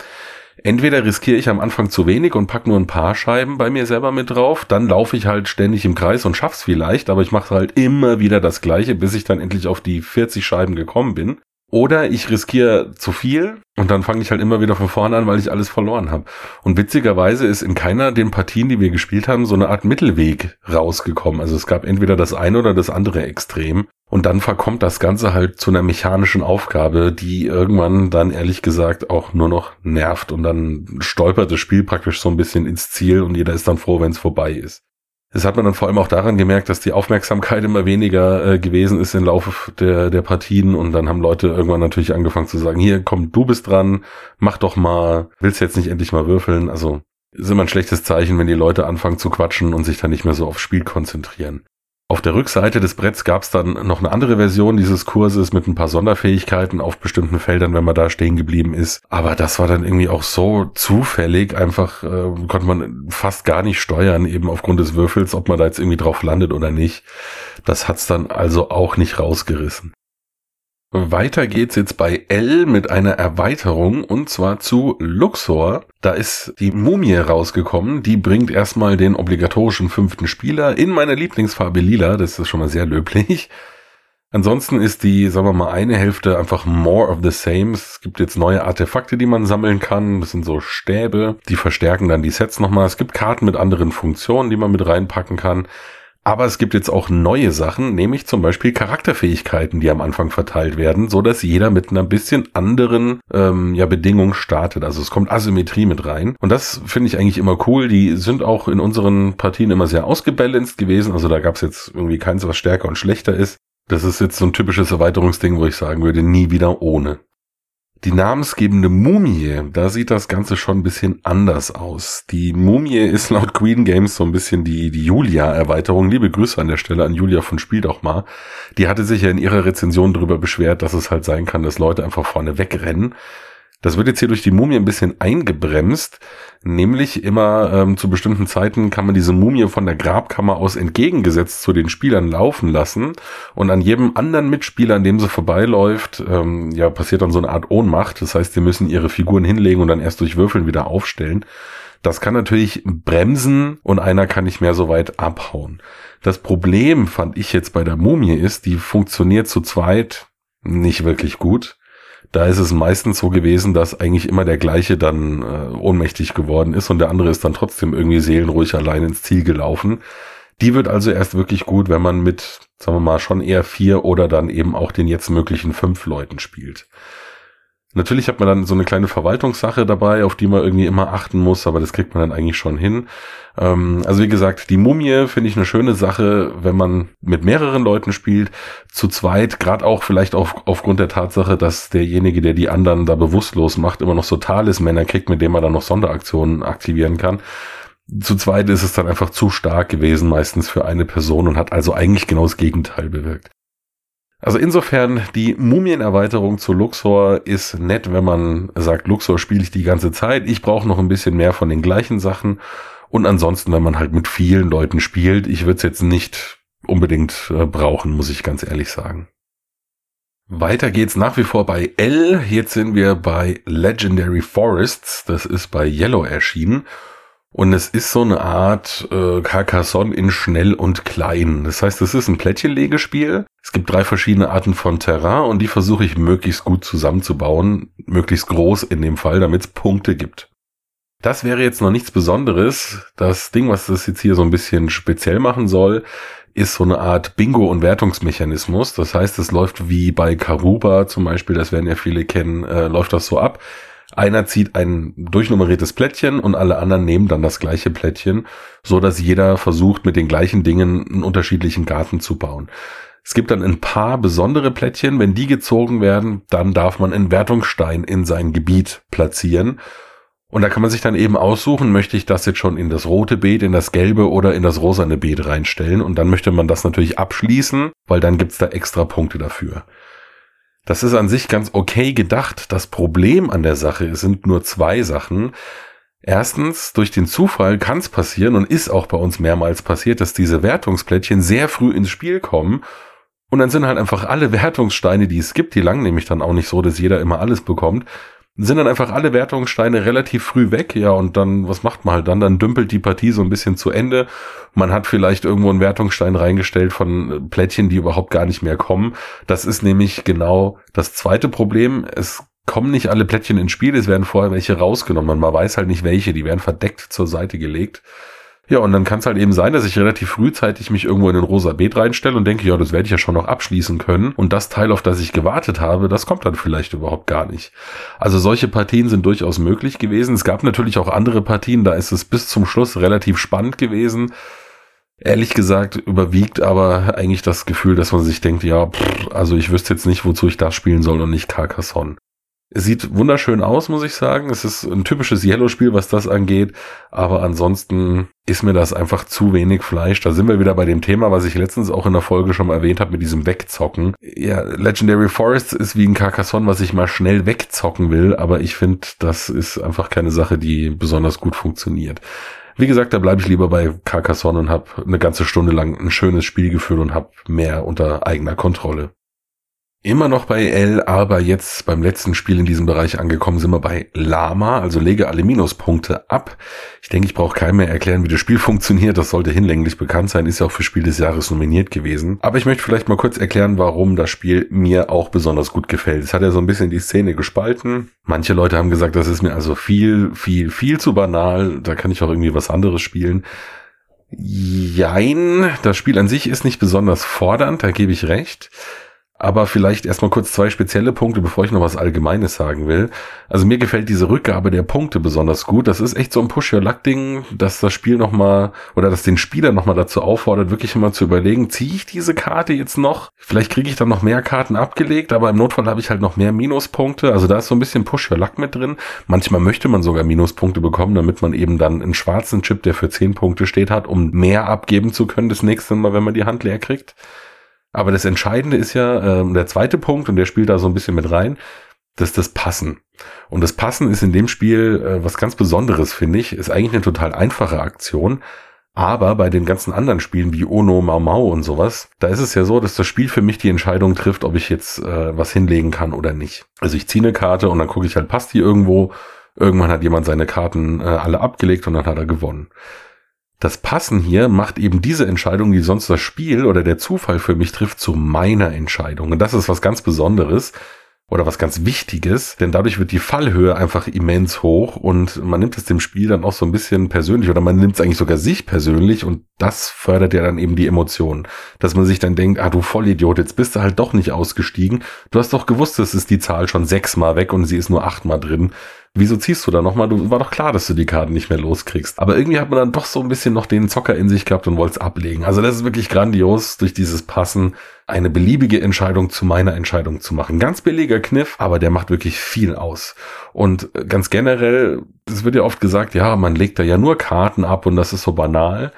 Speaker 2: Entweder riskiere ich am Anfang zu wenig und pack nur ein paar Scheiben bei mir selber mit drauf, dann laufe ich halt ständig im Kreis und schaff's vielleicht, aber ich mache halt immer wieder das gleiche, bis ich dann endlich auf die 40 Scheiben gekommen bin. Oder ich riskiere zu viel und dann fange ich halt immer wieder von vorne an, weil ich alles verloren habe. Und witzigerweise ist in keiner den Partien, die wir gespielt haben, so eine Art Mittelweg rausgekommen. Also es gab entweder das eine oder das andere Extrem. Und dann verkommt das Ganze halt zu einer mechanischen Aufgabe, die irgendwann dann ehrlich gesagt auch nur noch nervt. Und dann stolpert das Spiel praktisch so ein bisschen ins Ziel und jeder ist dann froh, wenn es vorbei ist. Das hat man dann vor allem auch daran gemerkt, dass die Aufmerksamkeit immer weniger äh, gewesen ist im Laufe der, der Partien und dann haben Leute irgendwann natürlich angefangen zu sagen, hier komm, du bist dran, mach doch mal, willst jetzt nicht endlich mal würfeln? Also ist immer ein schlechtes Zeichen, wenn die Leute anfangen zu quatschen und sich dann nicht mehr so aufs Spiel konzentrieren. Auf der Rückseite des Bretts gab es dann noch eine andere Version dieses Kurses mit ein paar Sonderfähigkeiten auf bestimmten Feldern, wenn man da stehen geblieben ist. Aber das war dann irgendwie auch so zufällig, einfach äh, konnte man fast gar nicht steuern, eben aufgrund des Würfels, ob man da jetzt irgendwie drauf landet oder nicht. Das hat's dann also auch nicht rausgerissen. Weiter geht's jetzt bei L mit einer Erweiterung und zwar zu Luxor. Da ist die Mumie rausgekommen. Die bringt erstmal den obligatorischen fünften Spieler in meiner Lieblingsfarbe lila. Das ist schon mal sehr löblich. Ansonsten ist die, sagen wir mal, eine Hälfte einfach more of the same. Es gibt jetzt neue Artefakte, die man sammeln kann. Das sind so Stäbe, die verstärken dann die Sets nochmal. Es gibt Karten mit anderen Funktionen, die man mit reinpacken kann. Aber es gibt jetzt auch neue Sachen, nämlich zum Beispiel Charakterfähigkeiten, die am Anfang verteilt werden, so dass jeder mit einer bisschen anderen ähm, ja, Bedingung startet. Also es kommt Asymmetrie mit rein. Und das finde ich eigentlich immer cool. Die sind auch in unseren Partien immer sehr ausgebalanced gewesen. Also da gab es jetzt irgendwie keins, was stärker und schlechter ist. Das ist jetzt so ein typisches Erweiterungsding, wo ich sagen würde, nie wieder ohne. Die namensgebende Mumie, da sieht das Ganze schon ein bisschen anders aus. Die Mumie ist laut Queen Games so ein bisschen die, die Julia-Erweiterung. Liebe Grüße an der Stelle an Julia von Spiel doch mal. Die hatte sich ja in ihrer Rezension darüber beschwert, dass es halt sein kann, dass Leute einfach vorne wegrennen. Das wird jetzt hier durch die Mumie ein bisschen eingebremst. Nämlich immer ähm, zu bestimmten Zeiten kann man diese Mumie von der Grabkammer aus entgegengesetzt zu den Spielern laufen lassen. Und an jedem anderen Mitspieler, an dem sie vorbeiläuft, ähm, ja, passiert dann so eine Art Ohnmacht. Das heißt, sie müssen ihre Figuren hinlegen und dann erst durch Würfeln wieder aufstellen. Das kann natürlich bremsen und einer kann nicht mehr so weit abhauen. Das Problem fand ich jetzt bei der Mumie ist, die funktioniert zu zweit nicht wirklich gut da ist es meistens so gewesen, dass eigentlich immer der gleiche dann äh, ohnmächtig geworden ist und der andere ist dann trotzdem irgendwie seelenruhig allein ins Ziel gelaufen. Die wird also erst wirklich gut, wenn man mit, sagen wir mal, schon eher vier oder dann eben auch den jetzt möglichen fünf Leuten spielt. Natürlich hat man dann so eine kleine Verwaltungssache dabei, auf die man irgendwie immer achten muss, aber das kriegt man dann eigentlich schon hin. Ähm, also wie gesagt, die Mumie finde ich eine schöne Sache, wenn man mit mehreren Leuten spielt, zu zweit, gerade auch vielleicht auf, aufgrund der Tatsache, dass derjenige, der die anderen da bewusstlos macht, immer noch so Talismänner kriegt, mit dem man dann noch Sonderaktionen aktivieren kann. Zu zweit ist es dann einfach zu stark gewesen, meistens für eine Person und hat also eigentlich genau das Gegenteil bewirkt. Also insofern, die Mumienerweiterung zu Luxor ist nett, wenn man sagt, Luxor spiele ich die ganze Zeit. Ich brauche noch ein bisschen mehr von den gleichen Sachen. Und ansonsten, wenn man halt mit vielen Leuten spielt, ich würde es jetzt nicht unbedingt äh, brauchen, muss ich ganz ehrlich sagen. Weiter geht's nach wie vor bei L. Jetzt sind wir bei Legendary Forests. Das ist bei Yellow erschienen. Und es ist so eine Art äh, Carcassonne in schnell und klein. Das heißt, es ist ein Plättchenlegespiel. Es gibt drei verschiedene Arten von Terrain und die versuche ich möglichst gut zusammenzubauen, möglichst groß in dem Fall, damit es Punkte gibt. Das wäre jetzt noch nichts Besonderes. Das Ding, was das jetzt hier so ein bisschen speziell machen soll, ist so eine Art Bingo- und Wertungsmechanismus. Das heißt, es läuft wie bei Karuba zum Beispiel, das werden ja viele kennen, äh, läuft das so ab einer zieht ein durchnummeriertes Plättchen und alle anderen nehmen dann das gleiche Plättchen, so dass jeder versucht, mit den gleichen Dingen einen unterschiedlichen Garten zu bauen. Es gibt dann ein paar besondere Plättchen. Wenn die gezogen werden, dann darf man einen Wertungsstein in sein Gebiet platzieren. Und da kann man sich dann eben aussuchen, möchte ich das jetzt schon in das rote Beet, in das gelbe oder in das rosane Beet reinstellen. Und dann möchte man das natürlich abschließen, weil dann gibt's da extra Punkte dafür. Das ist an sich ganz okay gedacht. Das Problem an der Sache sind nur zwei Sachen. Erstens, durch den Zufall kann es passieren und ist auch bei uns mehrmals passiert, dass diese Wertungsplättchen sehr früh ins Spiel kommen und dann sind halt einfach alle Wertungssteine, die es gibt, die lang nämlich dann auch nicht so, dass jeder immer alles bekommt, sind dann einfach alle Wertungssteine relativ früh weg, ja, und dann, was macht man halt dann? Dann dümpelt die Partie so ein bisschen zu Ende. Man hat vielleicht irgendwo einen Wertungsstein reingestellt von äh, Plättchen, die überhaupt gar nicht mehr kommen. Das ist nämlich genau das zweite Problem. Es kommen nicht alle Plättchen ins Spiel, es werden vorher welche rausgenommen. Man weiß halt nicht welche, die werden verdeckt zur Seite gelegt. Ja, und dann kann es halt eben sein, dass ich relativ frühzeitig mich irgendwo in den rosa Beet reinstelle und denke, ja, das werde ich ja schon noch abschließen können. Und das Teil, auf das ich gewartet habe, das kommt dann vielleicht überhaupt gar nicht. Also solche Partien sind durchaus möglich gewesen. Es gab natürlich auch andere Partien, da ist es bis zum Schluss relativ spannend gewesen. Ehrlich gesagt überwiegt aber eigentlich das Gefühl, dass man sich denkt, ja, pff, also ich wüsste jetzt nicht, wozu ich das spielen soll und nicht Carcassonne. Sieht wunderschön aus, muss ich sagen. Es ist ein typisches Yellow-Spiel, was das angeht. Aber ansonsten ist mir das einfach zu wenig Fleisch. Da sind wir wieder bei dem Thema, was ich letztens auch in der Folge schon mal erwähnt habe, mit diesem Wegzocken. Ja, Legendary Forests ist wie ein Carcassonne, was ich mal schnell wegzocken will. Aber ich finde, das ist einfach keine Sache, die besonders gut funktioniert. Wie gesagt, da bleibe ich lieber bei Carcassonne und habe eine ganze Stunde lang ein schönes Spiel geführt und habe mehr unter eigener Kontrolle. Immer noch bei L, aber jetzt beim letzten Spiel in diesem Bereich angekommen sind wir bei Lama, also lege alle Minuspunkte ab. Ich denke, ich brauche keinem mehr erklären, wie das Spiel funktioniert. Das sollte hinlänglich bekannt sein, ist ja auch für Spiel des Jahres nominiert gewesen. Aber ich möchte vielleicht mal kurz erklären, warum das Spiel mir auch besonders gut gefällt. Es hat ja so ein bisschen die Szene gespalten. Manche Leute haben gesagt, das ist mir also viel, viel, viel zu banal. Da kann ich auch irgendwie was anderes spielen. Jein, das Spiel an sich ist nicht besonders fordernd, da gebe ich recht. Aber vielleicht erstmal kurz zwei spezielle Punkte, bevor ich noch was Allgemeines sagen will. Also mir gefällt diese Rückgabe der Punkte besonders gut. Das ist echt so ein Push-Your-Luck-Ding, dass das Spiel nochmal oder dass den Spieler nochmal dazu auffordert, wirklich immer zu überlegen, ziehe ich diese Karte jetzt noch? Vielleicht kriege ich dann noch mehr Karten abgelegt, aber im Notfall habe ich halt noch mehr Minuspunkte. Also da ist so ein bisschen Push-Your-Luck mit drin. Manchmal möchte man sogar Minuspunkte bekommen, damit man eben dann einen schwarzen Chip, der für 10 Punkte steht, hat, um mehr abgeben zu können das nächste Mal, wenn man die Hand leer kriegt. Aber das Entscheidende ist ja ähm, der zweite Punkt, und der spielt da so ein bisschen mit rein, das ist das Passen. Und das Passen ist in dem Spiel äh, was ganz Besonderes, finde ich. Ist eigentlich eine total einfache Aktion. Aber bei den ganzen anderen Spielen wie Ono, Mau Mau und sowas, da ist es ja so, dass das Spiel für mich die Entscheidung trifft, ob ich jetzt äh, was hinlegen kann oder nicht. Also ich ziehe eine Karte und dann gucke ich halt, passt die irgendwo. Irgendwann hat jemand seine Karten äh, alle abgelegt und dann hat er gewonnen. Das Passen hier macht eben diese Entscheidung, die sonst das Spiel oder der Zufall für mich trifft, zu meiner Entscheidung. Und das ist was ganz Besonderes oder was ganz Wichtiges, denn dadurch wird die Fallhöhe einfach immens hoch und man nimmt es dem Spiel dann auch so ein bisschen persönlich oder man nimmt es eigentlich sogar sich persönlich und das fördert ja dann eben die Emotionen, dass man sich dann denkt, ah du Vollidiot, jetzt bist du halt doch nicht ausgestiegen, du hast doch gewusst, es ist die Zahl schon sechsmal weg und sie ist nur achtmal drin wieso ziehst du da nochmal? Du war doch klar, dass du die Karten nicht mehr loskriegst. Aber irgendwie hat man dann doch so ein bisschen noch den Zocker in sich gehabt und wollte es ablegen. Also das ist wirklich grandios, durch dieses Passen eine beliebige Entscheidung zu meiner Entscheidung zu machen. Ganz billiger Kniff, aber der macht wirklich viel aus. Und ganz generell, es wird ja oft gesagt, ja, man legt da ja nur Karten ab und das ist so banal.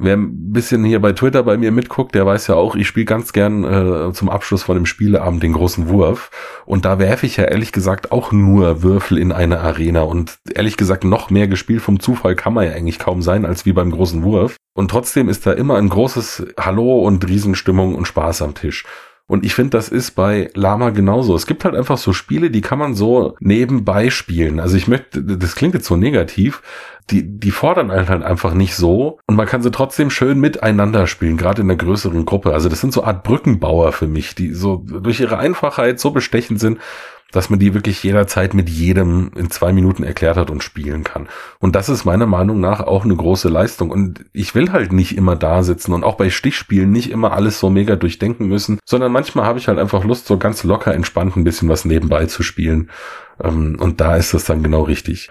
Speaker 2: Wer ein bisschen hier bei Twitter bei mir mitguckt, der weiß ja auch, ich spiele ganz gern äh, zum Abschluss von dem Spieleabend den großen Wurf. Und da werfe ich ja ehrlich gesagt auch nur Würfel in eine Arena. Und ehrlich gesagt, noch mehr gespielt vom Zufall kann man ja eigentlich kaum sein, als wie beim großen Wurf. Und trotzdem ist da immer ein großes Hallo und Riesenstimmung und Spaß am Tisch. Und ich finde, das ist bei Lama genauso. Es gibt halt einfach so Spiele, die kann man so nebenbei spielen. Also ich möchte, das klingt jetzt so negativ, die, die fordern halt einfach nicht so und man kann sie trotzdem schön miteinander spielen, gerade in der größeren Gruppe. Also das sind so Art Brückenbauer für mich, die so durch ihre Einfachheit so bestechend sind, dass man die wirklich jederzeit mit jedem in zwei Minuten erklärt hat und spielen kann. Und das ist meiner Meinung nach auch eine große Leistung. Und ich will halt nicht immer da sitzen und auch bei Stichspielen nicht immer alles so mega durchdenken müssen, sondern manchmal habe ich halt einfach Lust, so ganz locker entspannt ein bisschen was nebenbei zu spielen. Ähm, und da ist das dann genau richtig.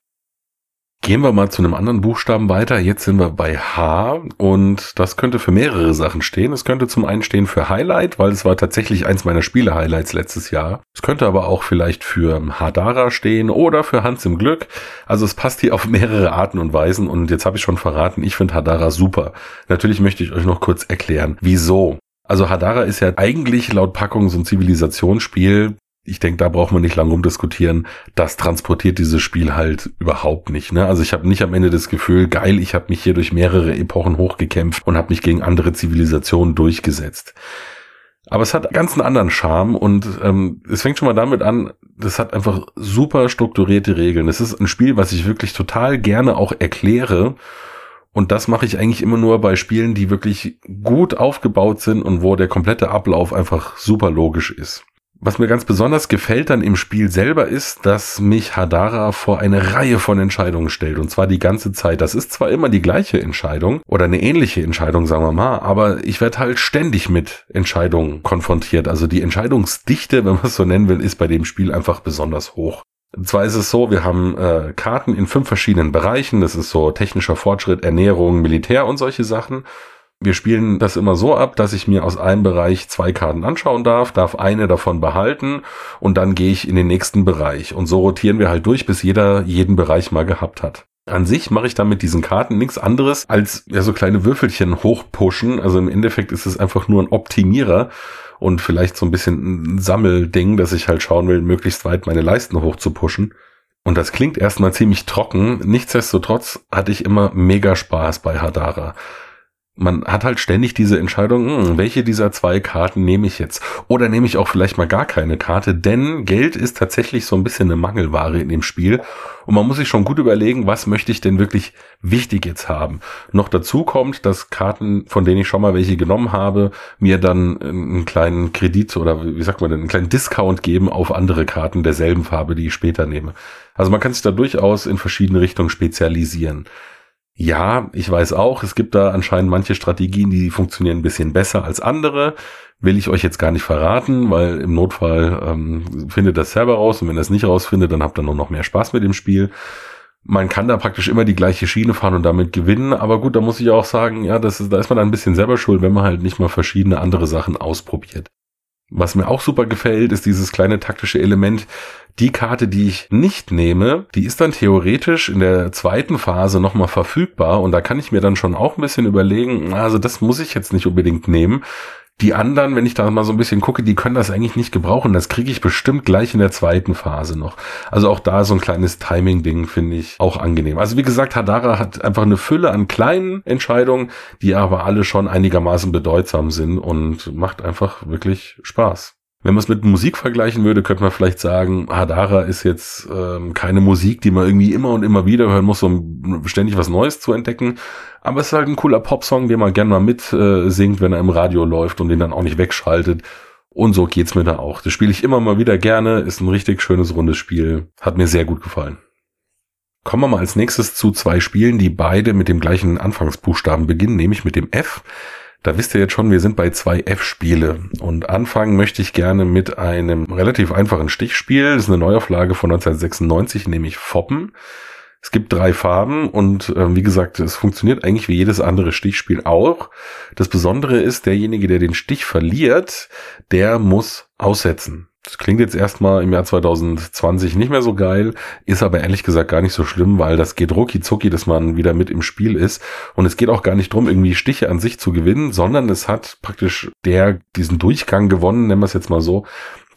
Speaker 2: Gehen wir mal zu einem anderen Buchstaben weiter. Jetzt sind wir bei H und das könnte für mehrere Sachen stehen. Es könnte zum einen stehen für Highlight, weil es war tatsächlich eins meiner Spiele-Highlights letztes Jahr. Es könnte aber auch vielleicht für Hadara stehen oder für Hans im Glück. Also es passt hier auf mehrere Arten und Weisen und jetzt habe ich schon verraten, ich finde Hadara super. Natürlich möchte ich euch noch kurz erklären, wieso. Also Hadara ist ja eigentlich laut Packung so ein Zivilisationsspiel, ich denke, da braucht man nicht lange rumdiskutieren. Das transportiert dieses Spiel halt überhaupt nicht. Ne? Also ich habe nicht am Ende das Gefühl, geil, ich habe mich hier durch mehrere Epochen hochgekämpft und habe mich gegen andere Zivilisationen durchgesetzt. Aber es hat ganz einen anderen Charme und ähm, es fängt schon mal damit an, das hat einfach super strukturierte Regeln. Es ist ein Spiel, was ich wirklich total gerne auch erkläre. Und das mache ich eigentlich immer nur bei Spielen, die wirklich gut aufgebaut sind und wo der komplette Ablauf einfach super logisch ist. Was mir ganz besonders gefällt dann im Spiel selber ist, dass mich Hadara vor eine Reihe von Entscheidungen stellt. Und zwar die ganze Zeit. Das ist zwar immer die gleiche Entscheidung oder eine ähnliche Entscheidung, sagen wir mal, aber ich werde halt ständig mit Entscheidungen konfrontiert. Also die Entscheidungsdichte, wenn man es so nennen will, ist bei dem Spiel einfach besonders hoch. Und zwar ist es so, wir haben äh, Karten in fünf verschiedenen Bereichen. Das ist so technischer Fortschritt, Ernährung, Militär und solche Sachen. Wir spielen das immer so ab, dass ich mir aus einem Bereich zwei Karten anschauen darf, darf eine davon behalten und dann gehe ich in den nächsten Bereich. Und so rotieren wir halt durch, bis jeder jeden Bereich mal gehabt hat. An sich mache ich dann mit diesen Karten nichts anderes als ja so kleine Würfelchen hochpushen. Also im Endeffekt ist es einfach nur ein Optimierer und vielleicht so ein bisschen ein Sammelding, dass ich halt schauen will, möglichst weit meine Leisten hochzupushen. Und das klingt erstmal ziemlich trocken. Nichtsdestotrotz hatte ich immer mega Spaß bei Hadara man hat halt ständig diese Entscheidung, hm, welche dieser zwei Karten nehme ich jetzt? Oder nehme ich auch vielleicht mal gar keine Karte, denn Geld ist tatsächlich so ein bisschen eine Mangelware in dem Spiel und man muss sich schon gut überlegen, was möchte ich denn wirklich wichtig jetzt haben. Noch dazu kommt, dass Karten, von denen ich schon mal welche genommen habe, mir dann einen kleinen Kredit oder wie sagt man denn, einen kleinen Discount geben auf andere Karten derselben Farbe, die ich später nehme. Also man kann sich da durchaus in verschiedene Richtungen spezialisieren. Ja, ich weiß auch, es gibt da anscheinend manche Strategien, die funktionieren ein bisschen besser als andere. Will ich euch jetzt gar nicht verraten, weil im Notfall ähm, findet das selber raus und wenn es nicht rausfindet, dann habt ihr nur noch mehr Spaß mit dem Spiel. Man kann da praktisch immer die gleiche Schiene fahren und damit gewinnen, aber gut, da muss ich auch sagen, ja, das ist, da ist man ein bisschen selber schuld, wenn man halt nicht mal verschiedene andere Sachen ausprobiert. Was mir auch super gefällt, ist dieses kleine taktische Element. Die Karte, die ich nicht nehme, die ist dann theoretisch in der zweiten Phase nochmal verfügbar und da kann ich mir dann schon auch ein bisschen überlegen, also das muss ich jetzt nicht unbedingt nehmen. Die anderen, wenn ich da mal so ein bisschen gucke, die können das eigentlich nicht gebrauchen. Das kriege ich bestimmt gleich in der zweiten Phase noch. Also auch da so ein kleines Timing-Ding finde ich auch angenehm. Also wie gesagt, Hadara hat einfach eine Fülle an kleinen Entscheidungen, die aber alle schon einigermaßen bedeutsam sind und macht einfach wirklich Spaß. Wenn man es mit Musik vergleichen würde, könnte man vielleicht sagen, Hadara ist jetzt ähm, keine Musik, die man irgendwie immer und immer wieder hören muss, um ständig was Neues zu entdecken. Aber es ist halt ein cooler Popsong, den man gerne mal mit äh, singt, wenn er im Radio läuft und den dann auch nicht wegschaltet. Und so geht's mir da auch. Das spiele ich immer mal wieder gerne, ist ein richtig schönes rundes Spiel, hat mir sehr gut gefallen. Kommen wir mal als nächstes zu zwei Spielen, die beide mit dem gleichen Anfangsbuchstaben beginnen, nämlich mit dem F. Da wisst ihr jetzt schon, wir sind bei zwei F-Spiele. Und anfangen möchte ich gerne mit einem relativ einfachen Stichspiel. Das ist eine Neuauflage von 1996, nämlich Foppen. Es gibt drei Farben und äh, wie gesagt, es funktioniert eigentlich wie jedes andere Stichspiel auch. Das Besondere ist, derjenige, der den Stich verliert, der muss aussetzen. Das klingt jetzt erstmal im Jahr 2020 nicht mehr so geil, ist aber ehrlich gesagt gar nicht so schlimm, weil das geht rucki zucki, dass man wieder mit im Spiel ist. Und es geht auch gar nicht drum, irgendwie Stiche an sich zu gewinnen, sondern es hat praktisch der diesen Durchgang gewonnen, nennen wir es jetzt mal so,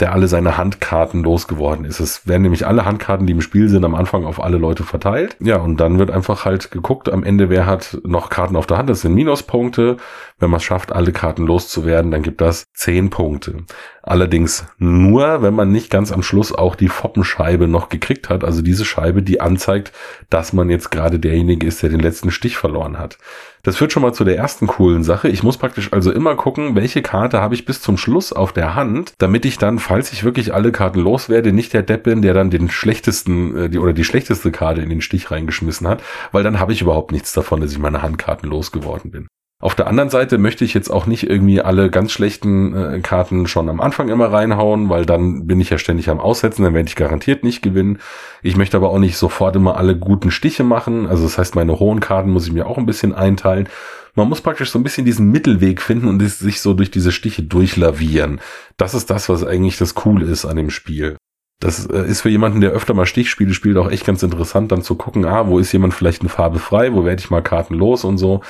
Speaker 2: der alle seine Handkarten losgeworden ist. Es werden nämlich alle Handkarten, die im Spiel sind, am Anfang auf alle Leute verteilt. Ja, und dann wird einfach halt geguckt, am Ende, wer hat noch Karten auf der Hand. Das sind Minuspunkte. Wenn man es schafft, alle Karten loszuwerden, dann gibt das zehn Punkte. Allerdings nur, wenn man nicht ganz am Schluss auch die Foppenscheibe noch gekriegt hat. Also diese Scheibe, die anzeigt, dass man jetzt gerade derjenige ist, der den letzten Stich verloren hat. Das führt schon mal zu der ersten coolen Sache. Ich muss praktisch also immer gucken, welche Karte habe ich bis zum Schluss auf der Hand, damit ich dann, falls ich wirklich alle Karten loswerde, nicht der Depp bin, der dann den schlechtesten äh, die, oder die schlechteste Karte in den Stich reingeschmissen hat, weil dann habe ich überhaupt nichts davon, dass ich meine Handkarten losgeworden bin. Auf der anderen Seite möchte ich jetzt auch nicht irgendwie alle ganz schlechten äh, Karten schon am Anfang immer reinhauen, weil dann bin ich ja ständig am Aussetzen, dann werde ich garantiert nicht gewinnen. Ich möchte aber auch nicht sofort immer alle guten Stiche machen. Also das heißt, meine hohen Karten muss ich mir auch ein bisschen einteilen. Man muss praktisch so ein bisschen diesen Mittelweg finden und sich so durch diese Stiche durchlavieren. Das ist das, was eigentlich das Coole ist an dem Spiel. Das äh, ist für jemanden, der öfter mal Stichspiele spielt, auch echt ganz interessant, dann zu gucken, ah, wo ist jemand vielleicht eine Farbe frei, wo werde ich mal Karten los und so.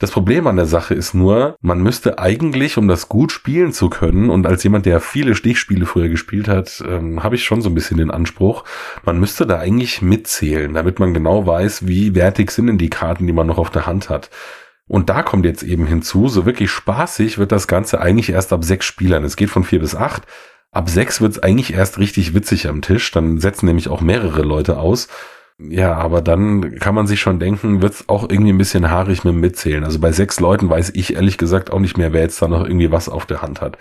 Speaker 2: Das Problem an der Sache ist nur, man müsste eigentlich, um das gut spielen zu können, und als jemand, der viele Stichspiele früher gespielt hat, ähm, habe ich schon so ein bisschen den Anspruch, man müsste da eigentlich mitzählen, damit man genau weiß, wie wertig sind denn die Karten, die man noch auf der Hand hat. Und da kommt jetzt eben hinzu, so wirklich spaßig wird das Ganze eigentlich erst ab sechs Spielern. Es geht von vier bis acht. Ab sechs wird es eigentlich erst richtig witzig am Tisch. Dann setzen nämlich auch mehrere Leute aus. Ja, aber dann kann man sich schon denken, wird's auch irgendwie ein bisschen haarig mit dem Mitzählen. Also bei sechs Leuten weiß ich ehrlich gesagt auch nicht mehr, wer jetzt da noch irgendwie was auf der Hand hat.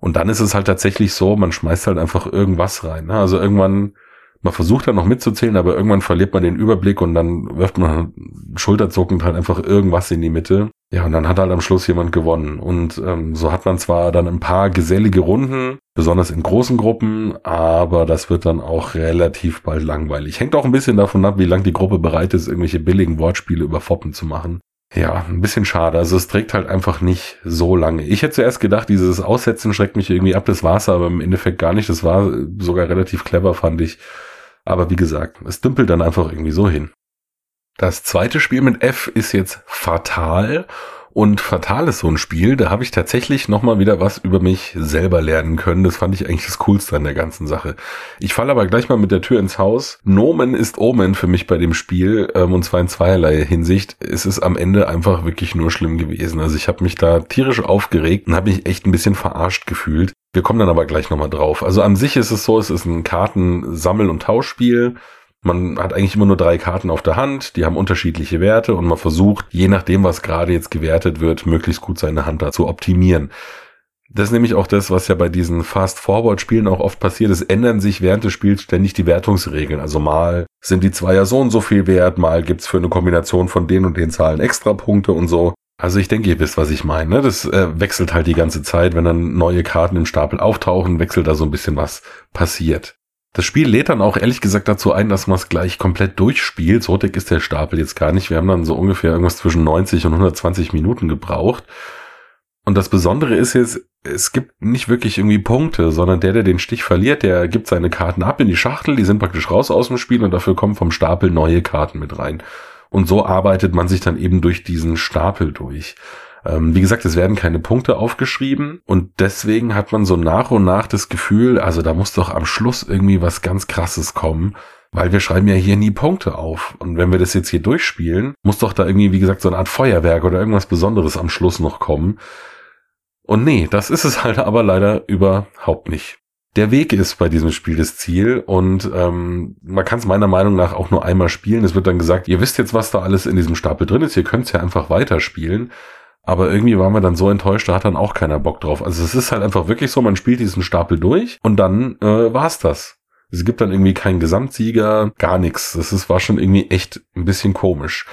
Speaker 2: Und dann ist es halt tatsächlich so, man schmeißt halt einfach irgendwas rein. Ne? Also irgendwann, man versucht dann noch mitzuzählen, aber irgendwann verliert man den Überblick und dann wirft man schulterzuckend halt einfach irgendwas in die Mitte. Ja, und dann hat halt am Schluss jemand gewonnen. Und ähm, so hat man zwar dann ein paar gesellige Runden, besonders in großen Gruppen, aber das wird dann auch relativ bald langweilig. Hängt auch ein bisschen davon ab, wie lang die Gruppe bereit ist, irgendwelche billigen Wortspiele über Foppen zu machen. Ja, ein bisschen schade. Also es trägt halt einfach nicht so lange. Ich hätte zuerst gedacht, dieses Aussetzen schreckt mich irgendwie ab. Das war's aber im Endeffekt gar nicht. Das war sogar relativ clever, fand ich. Aber wie gesagt, es dümpelt dann einfach irgendwie so hin. Das zweite Spiel mit F ist jetzt Fatal. Und Fatal ist so ein Spiel, da habe ich tatsächlich nochmal wieder was über mich selber lernen können. Das fand ich eigentlich das Coolste an der ganzen Sache. Ich falle aber gleich mal mit der Tür ins Haus. Nomen ist Omen für mich bei dem Spiel, ähm, und zwar in zweierlei Hinsicht. Es ist am Ende einfach wirklich nur schlimm gewesen. Also ich habe mich da tierisch aufgeregt und habe mich echt ein bisschen verarscht gefühlt. Wir kommen dann aber gleich nochmal drauf. Also an sich ist es so, es ist ein Kartensammel- und Tauschspiel. Man hat eigentlich immer nur drei Karten auf der Hand, die haben unterschiedliche Werte und man versucht, je nachdem, was gerade jetzt gewertet wird, möglichst gut seine Hand da zu optimieren. Das ist nämlich auch das, was ja bei diesen Fast-Forward-Spielen auch oft passiert. Es ändern sich während des Spiels ständig die Wertungsregeln. Also mal sind die Zweier so und so viel wert, mal gibt's für eine Kombination von den und den Zahlen extra Punkte und so. Also ich denke, ihr wisst, was ich meine. Ne? Das äh, wechselt halt die ganze Zeit. Wenn dann neue Karten im Stapel auftauchen, wechselt da so ein bisschen was passiert. Das Spiel lädt dann auch ehrlich gesagt dazu ein, dass man es gleich komplett durchspielt. So dick ist der Stapel jetzt gar nicht. Wir haben dann so ungefähr irgendwas zwischen 90 und 120 Minuten gebraucht. Und das Besondere ist jetzt, es gibt nicht wirklich irgendwie Punkte, sondern der, der den Stich verliert, der gibt seine Karten ab in die Schachtel, die sind praktisch raus aus dem Spiel und dafür kommen vom Stapel neue Karten mit rein. Und so arbeitet man sich dann eben durch diesen Stapel durch. Ähm, wie gesagt, es werden keine Punkte aufgeschrieben und deswegen hat man so nach und nach das Gefühl, also da muss doch am Schluss irgendwie was ganz Krasses kommen. Weil wir schreiben ja hier nie Punkte auf. Und wenn wir das jetzt hier durchspielen, muss doch da irgendwie, wie gesagt, so eine Art Feuerwerk oder irgendwas Besonderes am Schluss noch kommen. Und nee, das ist es halt aber leider überhaupt nicht. Der Weg ist bei diesem Spiel das Ziel und ähm, man kann es meiner Meinung nach auch nur einmal spielen. Es wird dann gesagt, ihr wisst jetzt, was da alles in diesem Stapel drin ist, ihr könnt es ja einfach weiterspielen. Aber irgendwie waren wir dann so enttäuscht, da hat dann auch keiner Bock drauf. Also es ist halt einfach wirklich so, man spielt diesen Stapel durch und dann äh, war's das. Es gibt dann irgendwie keinen Gesamtsieger, gar nichts. Das ist, war schon irgendwie echt ein bisschen komisch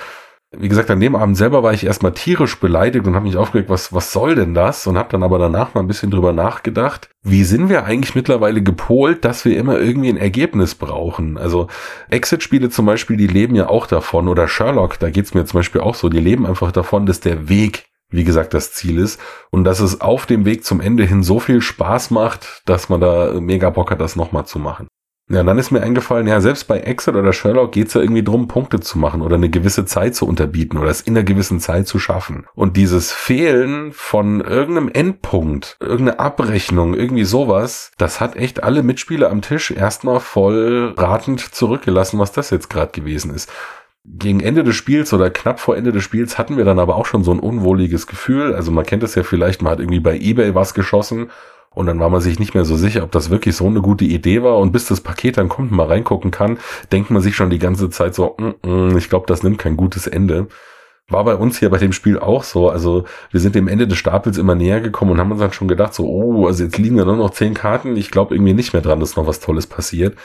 Speaker 2: wie gesagt, an dem Abend selber war ich erstmal tierisch beleidigt und habe mich aufgeregt, was, was soll denn das? Und habe dann aber danach mal ein bisschen drüber nachgedacht, wie sind wir eigentlich mittlerweile gepolt, dass wir immer irgendwie ein Ergebnis brauchen? Also Exit-Spiele zum Beispiel, die leben ja auch davon, oder Sherlock, da geht's mir zum Beispiel auch so, die leben einfach davon, dass der Weg wie gesagt, das Ziel ist und dass es auf dem Weg zum Ende hin so viel Spaß macht, dass man da mega Bock hat, das nochmal zu machen. Ja, dann ist mir eingefallen, ja, selbst bei Exit oder Sherlock geht's ja irgendwie drum, Punkte zu machen oder eine gewisse Zeit zu unterbieten oder es in einer gewissen Zeit zu schaffen. Und dieses Fehlen von irgendeinem Endpunkt, irgendeine Abrechnung, irgendwie sowas, das hat echt alle Mitspieler am Tisch erstmal voll ratend zurückgelassen, was das jetzt gerade gewesen ist. Gegen Ende des Spiels oder knapp vor Ende des Spiels hatten wir dann aber auch schon so ein unwohliges Gefühl. Also man kennt es ja vielleicht, man hat irgendwie bei eBay was geschossen und dann war man sich nicht mehr so sicher, ob das wirklich so eine gute Idee war. Und bis das Paket dann kommt und mal reingucken kann, denkt man sich schon die ganze Zeit so, mm, mm, ich glaube, das nimmt kein gutes Ende. War bei uns hier bei dem Spiel auch so. Also wir sind dem Ende des Stapels immer näher gekommen und haben uns dann schon gedacht, so, oh, also jetzt liegen da nur noch zehn Karten. Ich glaube irgendwie nicht mehr dran, dass noch was Tolles passiert.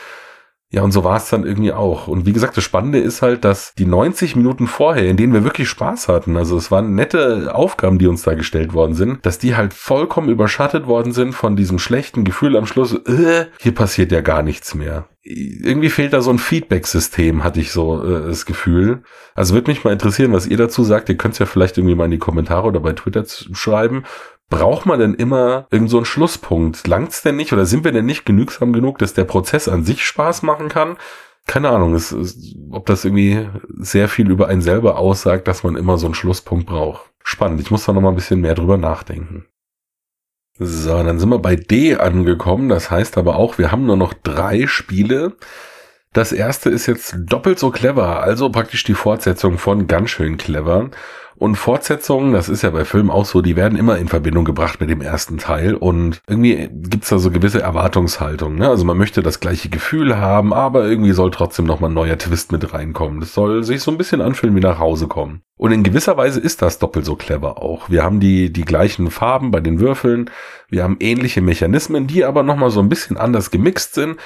Speaker 2: Ja, und so war es dann irgendwie auch. Und wie gesagt, das Spannende ist halt, dass die 90 Minuten vorher, in denen wir wirklich Spaß hatten, also es waren nette Aufgaben, die uns da gestellt worden sind, dass die halt vollkommen überschattet worden sind von diesem schlechten Gefühl am Schluss, äh, hier passiert ja gar nichts mehr. Irgendwie fehlt da so ein Feedback-System, hatte ich so äh, das Gefühl. Also würde mich mal interessieren, was ihr dazu sagt. Ihr könnt es ja vielleicht irgendwie mal in die Kommentare oder bei Twitter schreiben braucht man denn immer irgend so Schlusspunkt? Langt's denn nicht oder sind wir denn nicht genügsam genug, dass der Prozess an sich Spaß machen kann? Keine Ahnung, es, es, ob das irgendwie sehr viel über einen selber aussagt, dass man immer so einen Schlusspunkt braucht. Spannend, ich muss da noch mal ein bisschen mehr drüber nachdenken. So, dann sind wir bei D angekommen. Das heißt aber auch, wir haben nur noch drei Spiele. Das erste ist jetzt doppelt so clever, also praktisch die Fortsetzung von ganz schön clever. Und Fortsetzungen, das ist ja bei Filmen auch so, die werden immer in Verbindung gebracht mit dem ersten Teil und irgendwie gibt's da so gewisse Erwartungshaltung. Ne? Also man möchte das gleiche Gefühl haben, aber irgendwie soll trotzdem nochmal ein neuer Twist mit reinkommen. Das soll sich so ein bisschen anfühlen wie nach Hause kommen. Und in gewisser Weise ist das doppelt so clever auch. Wir haben die, die gleichen Farben bei den Würfeln, wir haben ähnliche Mechanismen, die aber nochmal so ein bisschen anders gemixt sind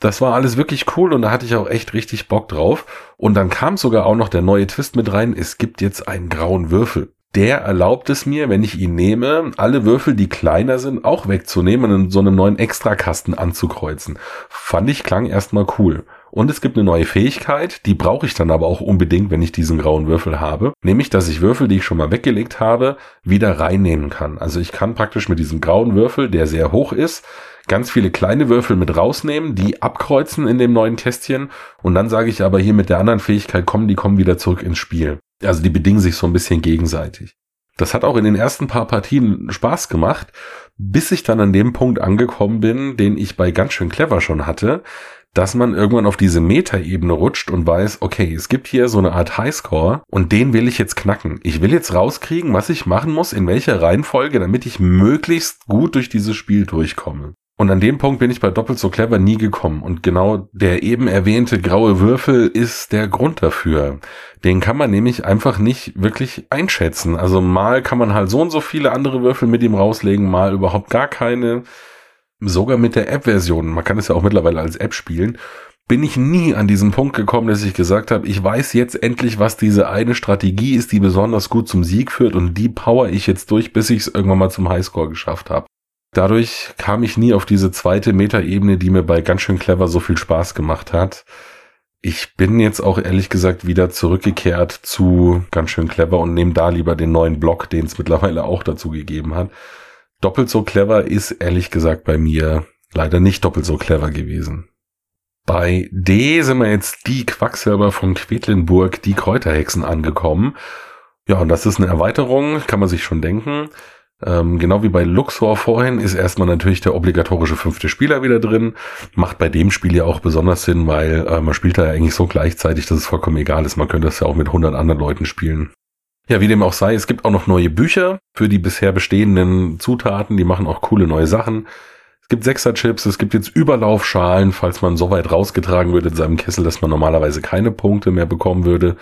Speaker 2: das war alles wirklich cool und da hatte ich auch echt richtig Bock drauf. Und dann kam sogar auch noch der neue Twist mit rein. Es gibt jetzt einen grauen Würfel. Der erlaubt es mir, wenn ich ihn nehme, alle Würfel, die kleiner sind, auch wegzunehmen und in so einem neuen Extrakasten anzukreuzen. Fand ich klang erstmal cool. Und es gibt eine neue Fähigkeit, die brauche ich dann aber auch unbedingt, wenn ich diesen grauen Würfel habe. Nämlich, dass ich Würfel, die ich schon mal weggelegt habe, wieder reinnehmen kann. Also ich kann praktisch mit diesem grauen Würfel, der sehr hoch ist, ganz viele kleine Würfel mit rausnehmen, die abkreuzen in dem neuen Kästchen und dann sage ich aber hier mit der anderen Fähigkeit kommen, die kommen wieder zurück ins Spiel. Also die bedingen sich so ein bisschen gegenseitig. Das hat auch in den ersten paar Partien Spaß gemacht, bis ich dann an dem Punkt angekommen bin, den ich bei ganz schön clever schon hatte, dass man irgendwann auf diese Meta-Ebene rutscht und weiß, okay, es gibt hier so eine Art Highscore und den will ich jetzt knacken. Ich will jetzt rauskriegen, was ich machen muss, in welcher Reihenfolge, damit ich möglichst gut durch dieses Spiel durchkomme. Und an dem Punkt bin ich bei doppelt so clever nie gekommen. Und genau der eben erwähnte graue Würfel ist der Grund dafür. Den kann man nämlich einfach nicht wirklich einschätzen. Also mal kann man halt so und so viele andere Würfel mit ihm rauslegen, mal überhaupt gar keine. Sogar mit der App-Version, man kann es ja auch mittlerweile als App spielen, bin ich nie an diesen Punkt gekommen, dass ich gesagt habe, ich weiß jetzt endlich, was diese eine Strategie ist, die besonders gut zum Sieg führt und die power ich jetzt durch, bis ich es irgendwann mal zum Highscore geschafft habe. Dadurch kam ich nie auf diese zweite Metaebene, die mir bei ganz schön clever so viel Spaß gemacht hat. Ich bin jetzt auch ehrlich gesagt wieder zurückgekehrt zu ganz schön clever und nehme da lieber den neuen Block, den es mittlerweile auch dazu gegeben hat. Doppelt so clever ist ehrlich gesagt bei mir leider nicht doppelt so clever gewesen. Bei D sind wir jetzt die Quacksilber von Quedlinburg, die Kräuterhexen angekommen. Ja, und das ist eine Erweiterung, kann man sich schon denken. Ähm, genau wie bei Luxor vorhin ist erstmal natürlich der obligatorische fünfte Spieler wieder drin. Macht bei dem Spiel ja auch besonders Sinn, weil äh, man spielt da ja eigentlich so gleichzeitig, dass es vollkommen egal ist. Man könnte das ja auch mit 100 anderen Leuten spielen. Ja, wie dem auch sei, es gibt auch noch neue Bücher für die bisher bestehenden Zutaten. Die machen auch coole neue Sachen. Es gibt Sechser-Chips, es gibt jetzt Überlaufschalen, falls man so weit rausgetragen würde in seinem Kessel, dass man normalerweise keine Punkte mehr bekommen würde.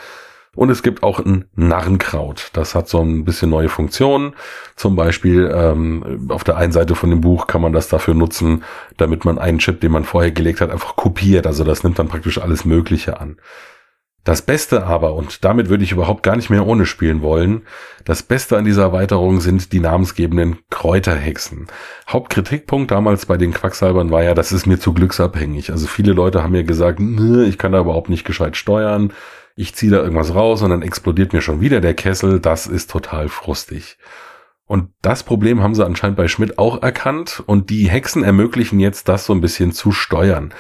Speaker 2: Und es gibt auch ein Narrenkraut. Das hat so ein bisschen neue Funktionen. Zum Beispiel ähm, auf der einen Seite von dem Buch kann man das dafür nutzen, damit man einen Chip, den man vorher gelegt hat, einfach kopiert. Also das nimmt dann praktisch alles Mögliche an. Das Beste aber, und damit würde ich überhaupt gar nicht mehr ohne spielen wollen, das Beste an dieser Erweiterung sind die namensgebenden Kräuterhexen. Hauptkritikpunkt damals bei den Quacksalbern war ja, das ist mir zu glücksabhängig. Also viele Leute haben mir gesagt, ich kann da überhaupt nicht gescheit steuern ich ziehe da irgendwas raus und dann explodiert mir schon wieder der Kessel, das ist total frustig. Und das Problem haben sie anscheinend bei Schmidt auch erkannt und die Hexen ermöglichen jetzt das so ein bisschen zu steuern.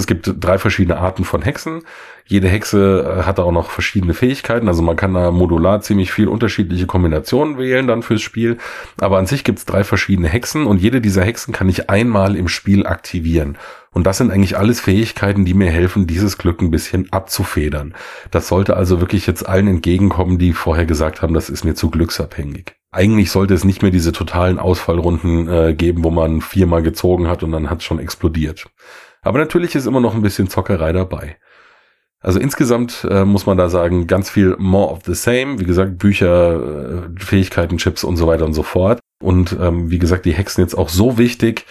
Speaker 2: Es gibt drei verschiedene Arten von Hexen. Jede Hexe äh, hat auch noch verschiedene Fähigkeiten. Also man kann da modular ziemlich viel unterschiedliche Kombinationen wählen dann fürs Spiel. Aber an sich gibt's drei verschiedene Hexen und jede dieser Hexen kann ich einmal im Spiel aktivieren. Und das sind eigentlich alles Fähigkeiten, die mir helfen, dieses Glück ein bisschen abzufedern. Das sollte also wirklich jetzt allen entgegenkommen, die vorher gesagt haben, das ist mir zu glücksabhängig. Eigentlich sollte es nicht mehr diese totalen Ausfallrunden äh, geben, wo man viermal gezogen hat und dann hat es schon explodiert. Aber natürlich ist immer noch ein bisschen Zockerei dabei. Also insgesamt äh, muss man da sagen, ganz viel more of the same. Wie gesagt, Bücher, äh, Fähigkeiten, Chips und so weiter und so fort. Und ähm, wie gesagt, die Hexen jetzt auch so wichtig,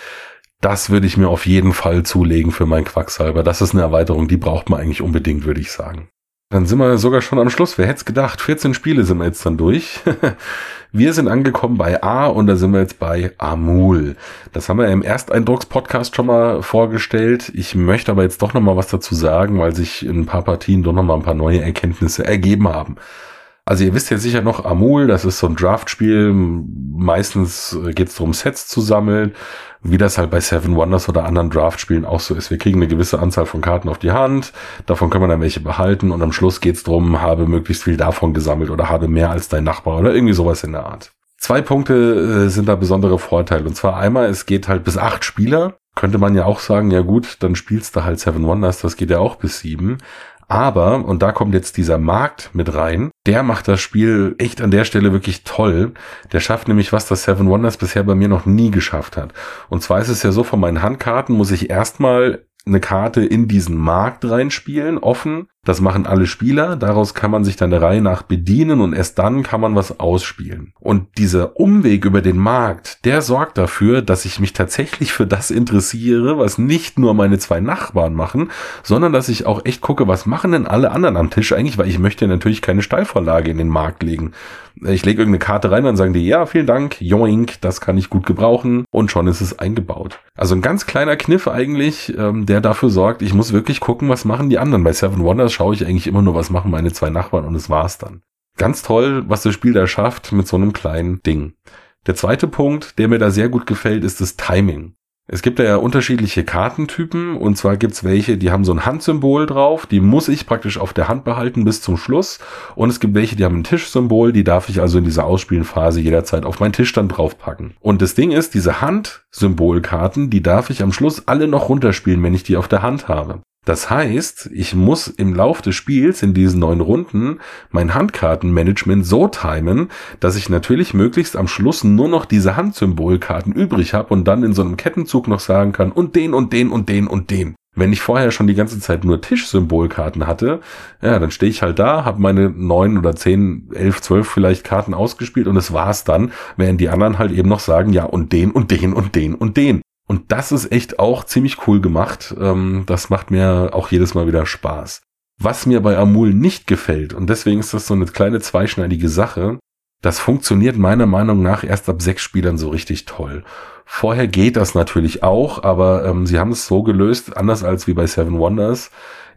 Speaker 2: das würde ich mir auf jeden Fall zulegen für meinen Quacksalber. Das ist eine Erweiterung, die braucht man eigentlich unbedingt, würde ich sagen. Dann sind wir sogar schon am Schluss. Wer hätte es gedacht? 14 Spiele sind wir jetzt dann durch. wir sind angekommen bei A und da sind wir jetzt bei Amul. Das haben wir im Ersteindrucks-Podcast schon mal vorgestellt. Ich möchte aber jetzt doch noch mal was dazu sagen, weil sich in ein paar Partien doch noch mal ein paar neue Erkenntnisse ergeben haben. Also ihr wisst ja sicher noch Amul, das ist so ein Draftspiel. Meistens geht es darum, Sets zu sammeln wie das halt bei Seven Wonders oder anderen Draft-Spielen auch so ist. Wir kriegen eine gewisse Anzahl von Karten auf die Hand, davon können wir dann welche behalten und am Schluss geht's drum, habe möglichst viel davon gesammelt oder habe mehr als dein Nachbar oder irgendwie sowas in der Art. Zwei Punkte äh, sind da besondere Vorteile. Und zwar einmal, es geht halt bis acht Spieler. Könnte man ja auch sagen, ja gut, dann spielst du halt Seven Wonders, das geht ja auch bis sieben. Aber, und da kommt jetzt dieser Markt mit rein, der macht das Spiel echt an der Stelle wirklich toll. Der schafft nämlich was, das Seven Wonders bisher bei mir noch nie geschafft hat. Und zwar ist es ja so, von meinen Handkarten muss ich erstmal eine Karte in diesen Markt reinspielen, offen. Das machen alle Spieler. Daraus kann man sich dann der Reihe nach bedienen und erst dann kann man was ausspielen. Und dieser Umweg über den Markt, der sorgt dafür, dass ich mich tatsächlich für das interessiere, was nicht nur meine zwei Nachbarn machen, sondern dass ich auch echt gucke, was machen denn alle anderen am Tisch eigentlich, weil ich möchte natürlich keine Steilvorlage in den Markt legen. Ich lege irgendeine Karte rein, dann sagen die, ja, vielen Dank, joink, das kann ich gut gebrauchen und schon ist es eingebaut. Also ein ganz kleiner Kniff eigentlich, ähm, der dafür sorgt, ich muss wirklich gucken, was machen die anderen. Bei Seven Wonders schaue ich eigentlich immer nur, was machen meine zwei Nachbarn und es war's dann. Ganz toll, was das Spiel da schafft mit so einem kleinen Ding. Der zweite Punkt, der mir da sehr gut gefällt, ist das Timing. Es gibt ja unterschiedliche Kartentypen und zwar gibt's welche, die haben so ein Handsymbol drauf, die muss ich praktisch auf der Hand behalten bis zum Schluss und es gibt welche, die haben ein Tischsymbol, die darf ich also in dieser Ausspielenphase jederzeit auf meinen Tisch dann draufpacken. Und das Ding ist, diese Handsymbolkarten, die darf ich am Schluss alle noch runterspielen, wenn ich die auf der Hand habe. Das heißt, ich muss im Lauf des Spiels in diesen neun Runden mein Handkartenmanagement so timen, dass ich natürlich möglichst am Schluss nur noch diese Handsymbolkarten übrig habe und dann in so einem Kettenzug noch sagen kann und den und den und den und den. Wenn ich vorher schon die ganze Zeit nur Tischsymbolkarten hatte, ja, dann stehe ich halt da, habe meine neun oder zehn, elf, zwölf vielleicht Karten ausgespielt und es war's dann, während die anderen halt eben noch sagen, ja, und den und den und den und den. Und das ist echt auch ziemlich cool gemacht. Ähm, das macht mir auch jedes Mal wieder Spaß. Was mir bei Amul nicht gefällt, und deswegen ist das so eine kleine zweischneidige Sache, das funktioniert meiner Meinung nach erst ab sechs Spielern so richtig toll. Vorher geht das natürlich auch, aber ähm, sie haben es so gelöst, anders als wie bei Seven Wonders.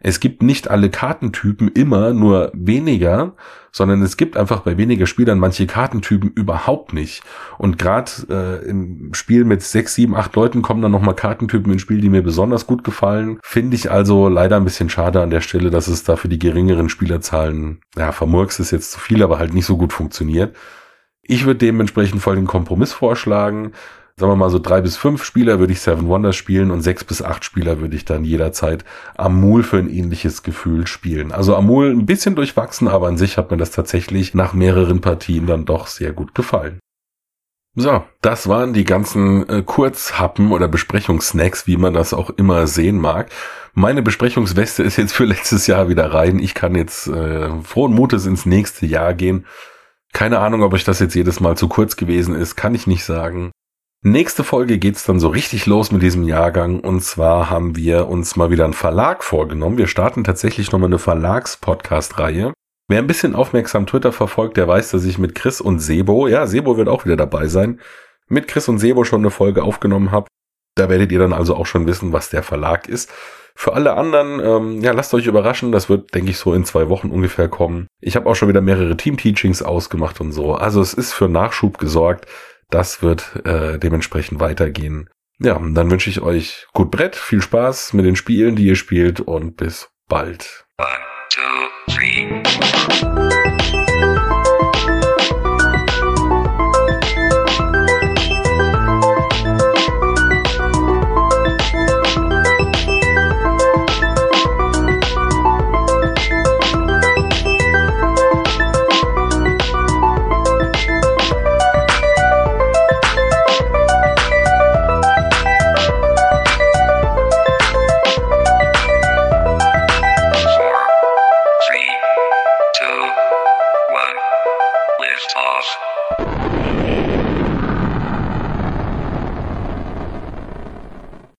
Speaker 2: Es gibt nicht alle Kartentypen immer, nur weniger, sondern es gibt einfach bei weniger Spielern manche Kartentypen überhaupt nicht. Und gerade äh, im Spiel mit sechs, sieben, acht Leuten kommen dann nochmal Kartentypen ins Spiel, die mir besonders gut gefallen. Finde ich also leider ein bisschen schade an der Stelle, dass es da für die geringeren Spielerzahlen, ja, vermurks ist jetzt zu viel, aber halt nicht so gut funktioniert. Ich würde dementsprechend voll den Kompromiss vorschlagen sagen wir mal so drei bis fünf Spieler würde ich Seven Wonders spielen und sechs bis acht Spieler würde ich dann jederzeit Amul für ein ähnliches Gefühl spielen. Also Amul ein bisschen durchwachsen, aber an sich hat mir das tatsächlich nach mehreren Partien dann doch sehr gut gefallen. So, das waren die ganzen äh, Kurzhappen oder Besprechungssnacks, wie man das auch immer sehen mag. Meine Besprechungsweste ist jetzt für letztes Jahr wieder rein. Ich kann jetzt äh, frohen Mutes ins nächste Jahr gehen. Keine Ahnung, ob euch das jetzt jedes Mal zu kurz gewesen ist, kann ich nicht sagen. Nächste Folge geht's dann so richtig los mit diesem Jahrgang und zwar haben wir uns mal wieder einen Verlag vorgenommen. Wir starten tatsächlich nochmal eine Verlags-Podcast-Reihe. Wer ein bisschen aufmerksam Twitter verfolgt, der weiß, dass ich mit Chris und Sebo, ja, Sebo wird auch wieder dabei sein, mit Chris und Sebo schon eine Folge aufgenommen habe. Da werdet ihr dann also auch schon wissen, was der Verlag ist. Für alle anderen, ähm, ja, lasst euch überraschen. Das wird, denke ich, so in zwei Wochen ungefähr kommen. Ich habe auch schon wieder mehrere Team-Teachings ausgemacht und so. Also es ist für Nachschub gesorgt. Das wird äh, dementsprechend weitergehen. Ja, dann wünsche ich euch gut Brett, viel Spaß mit den Spielen, die ihr spielt und bis bald. One, two, three.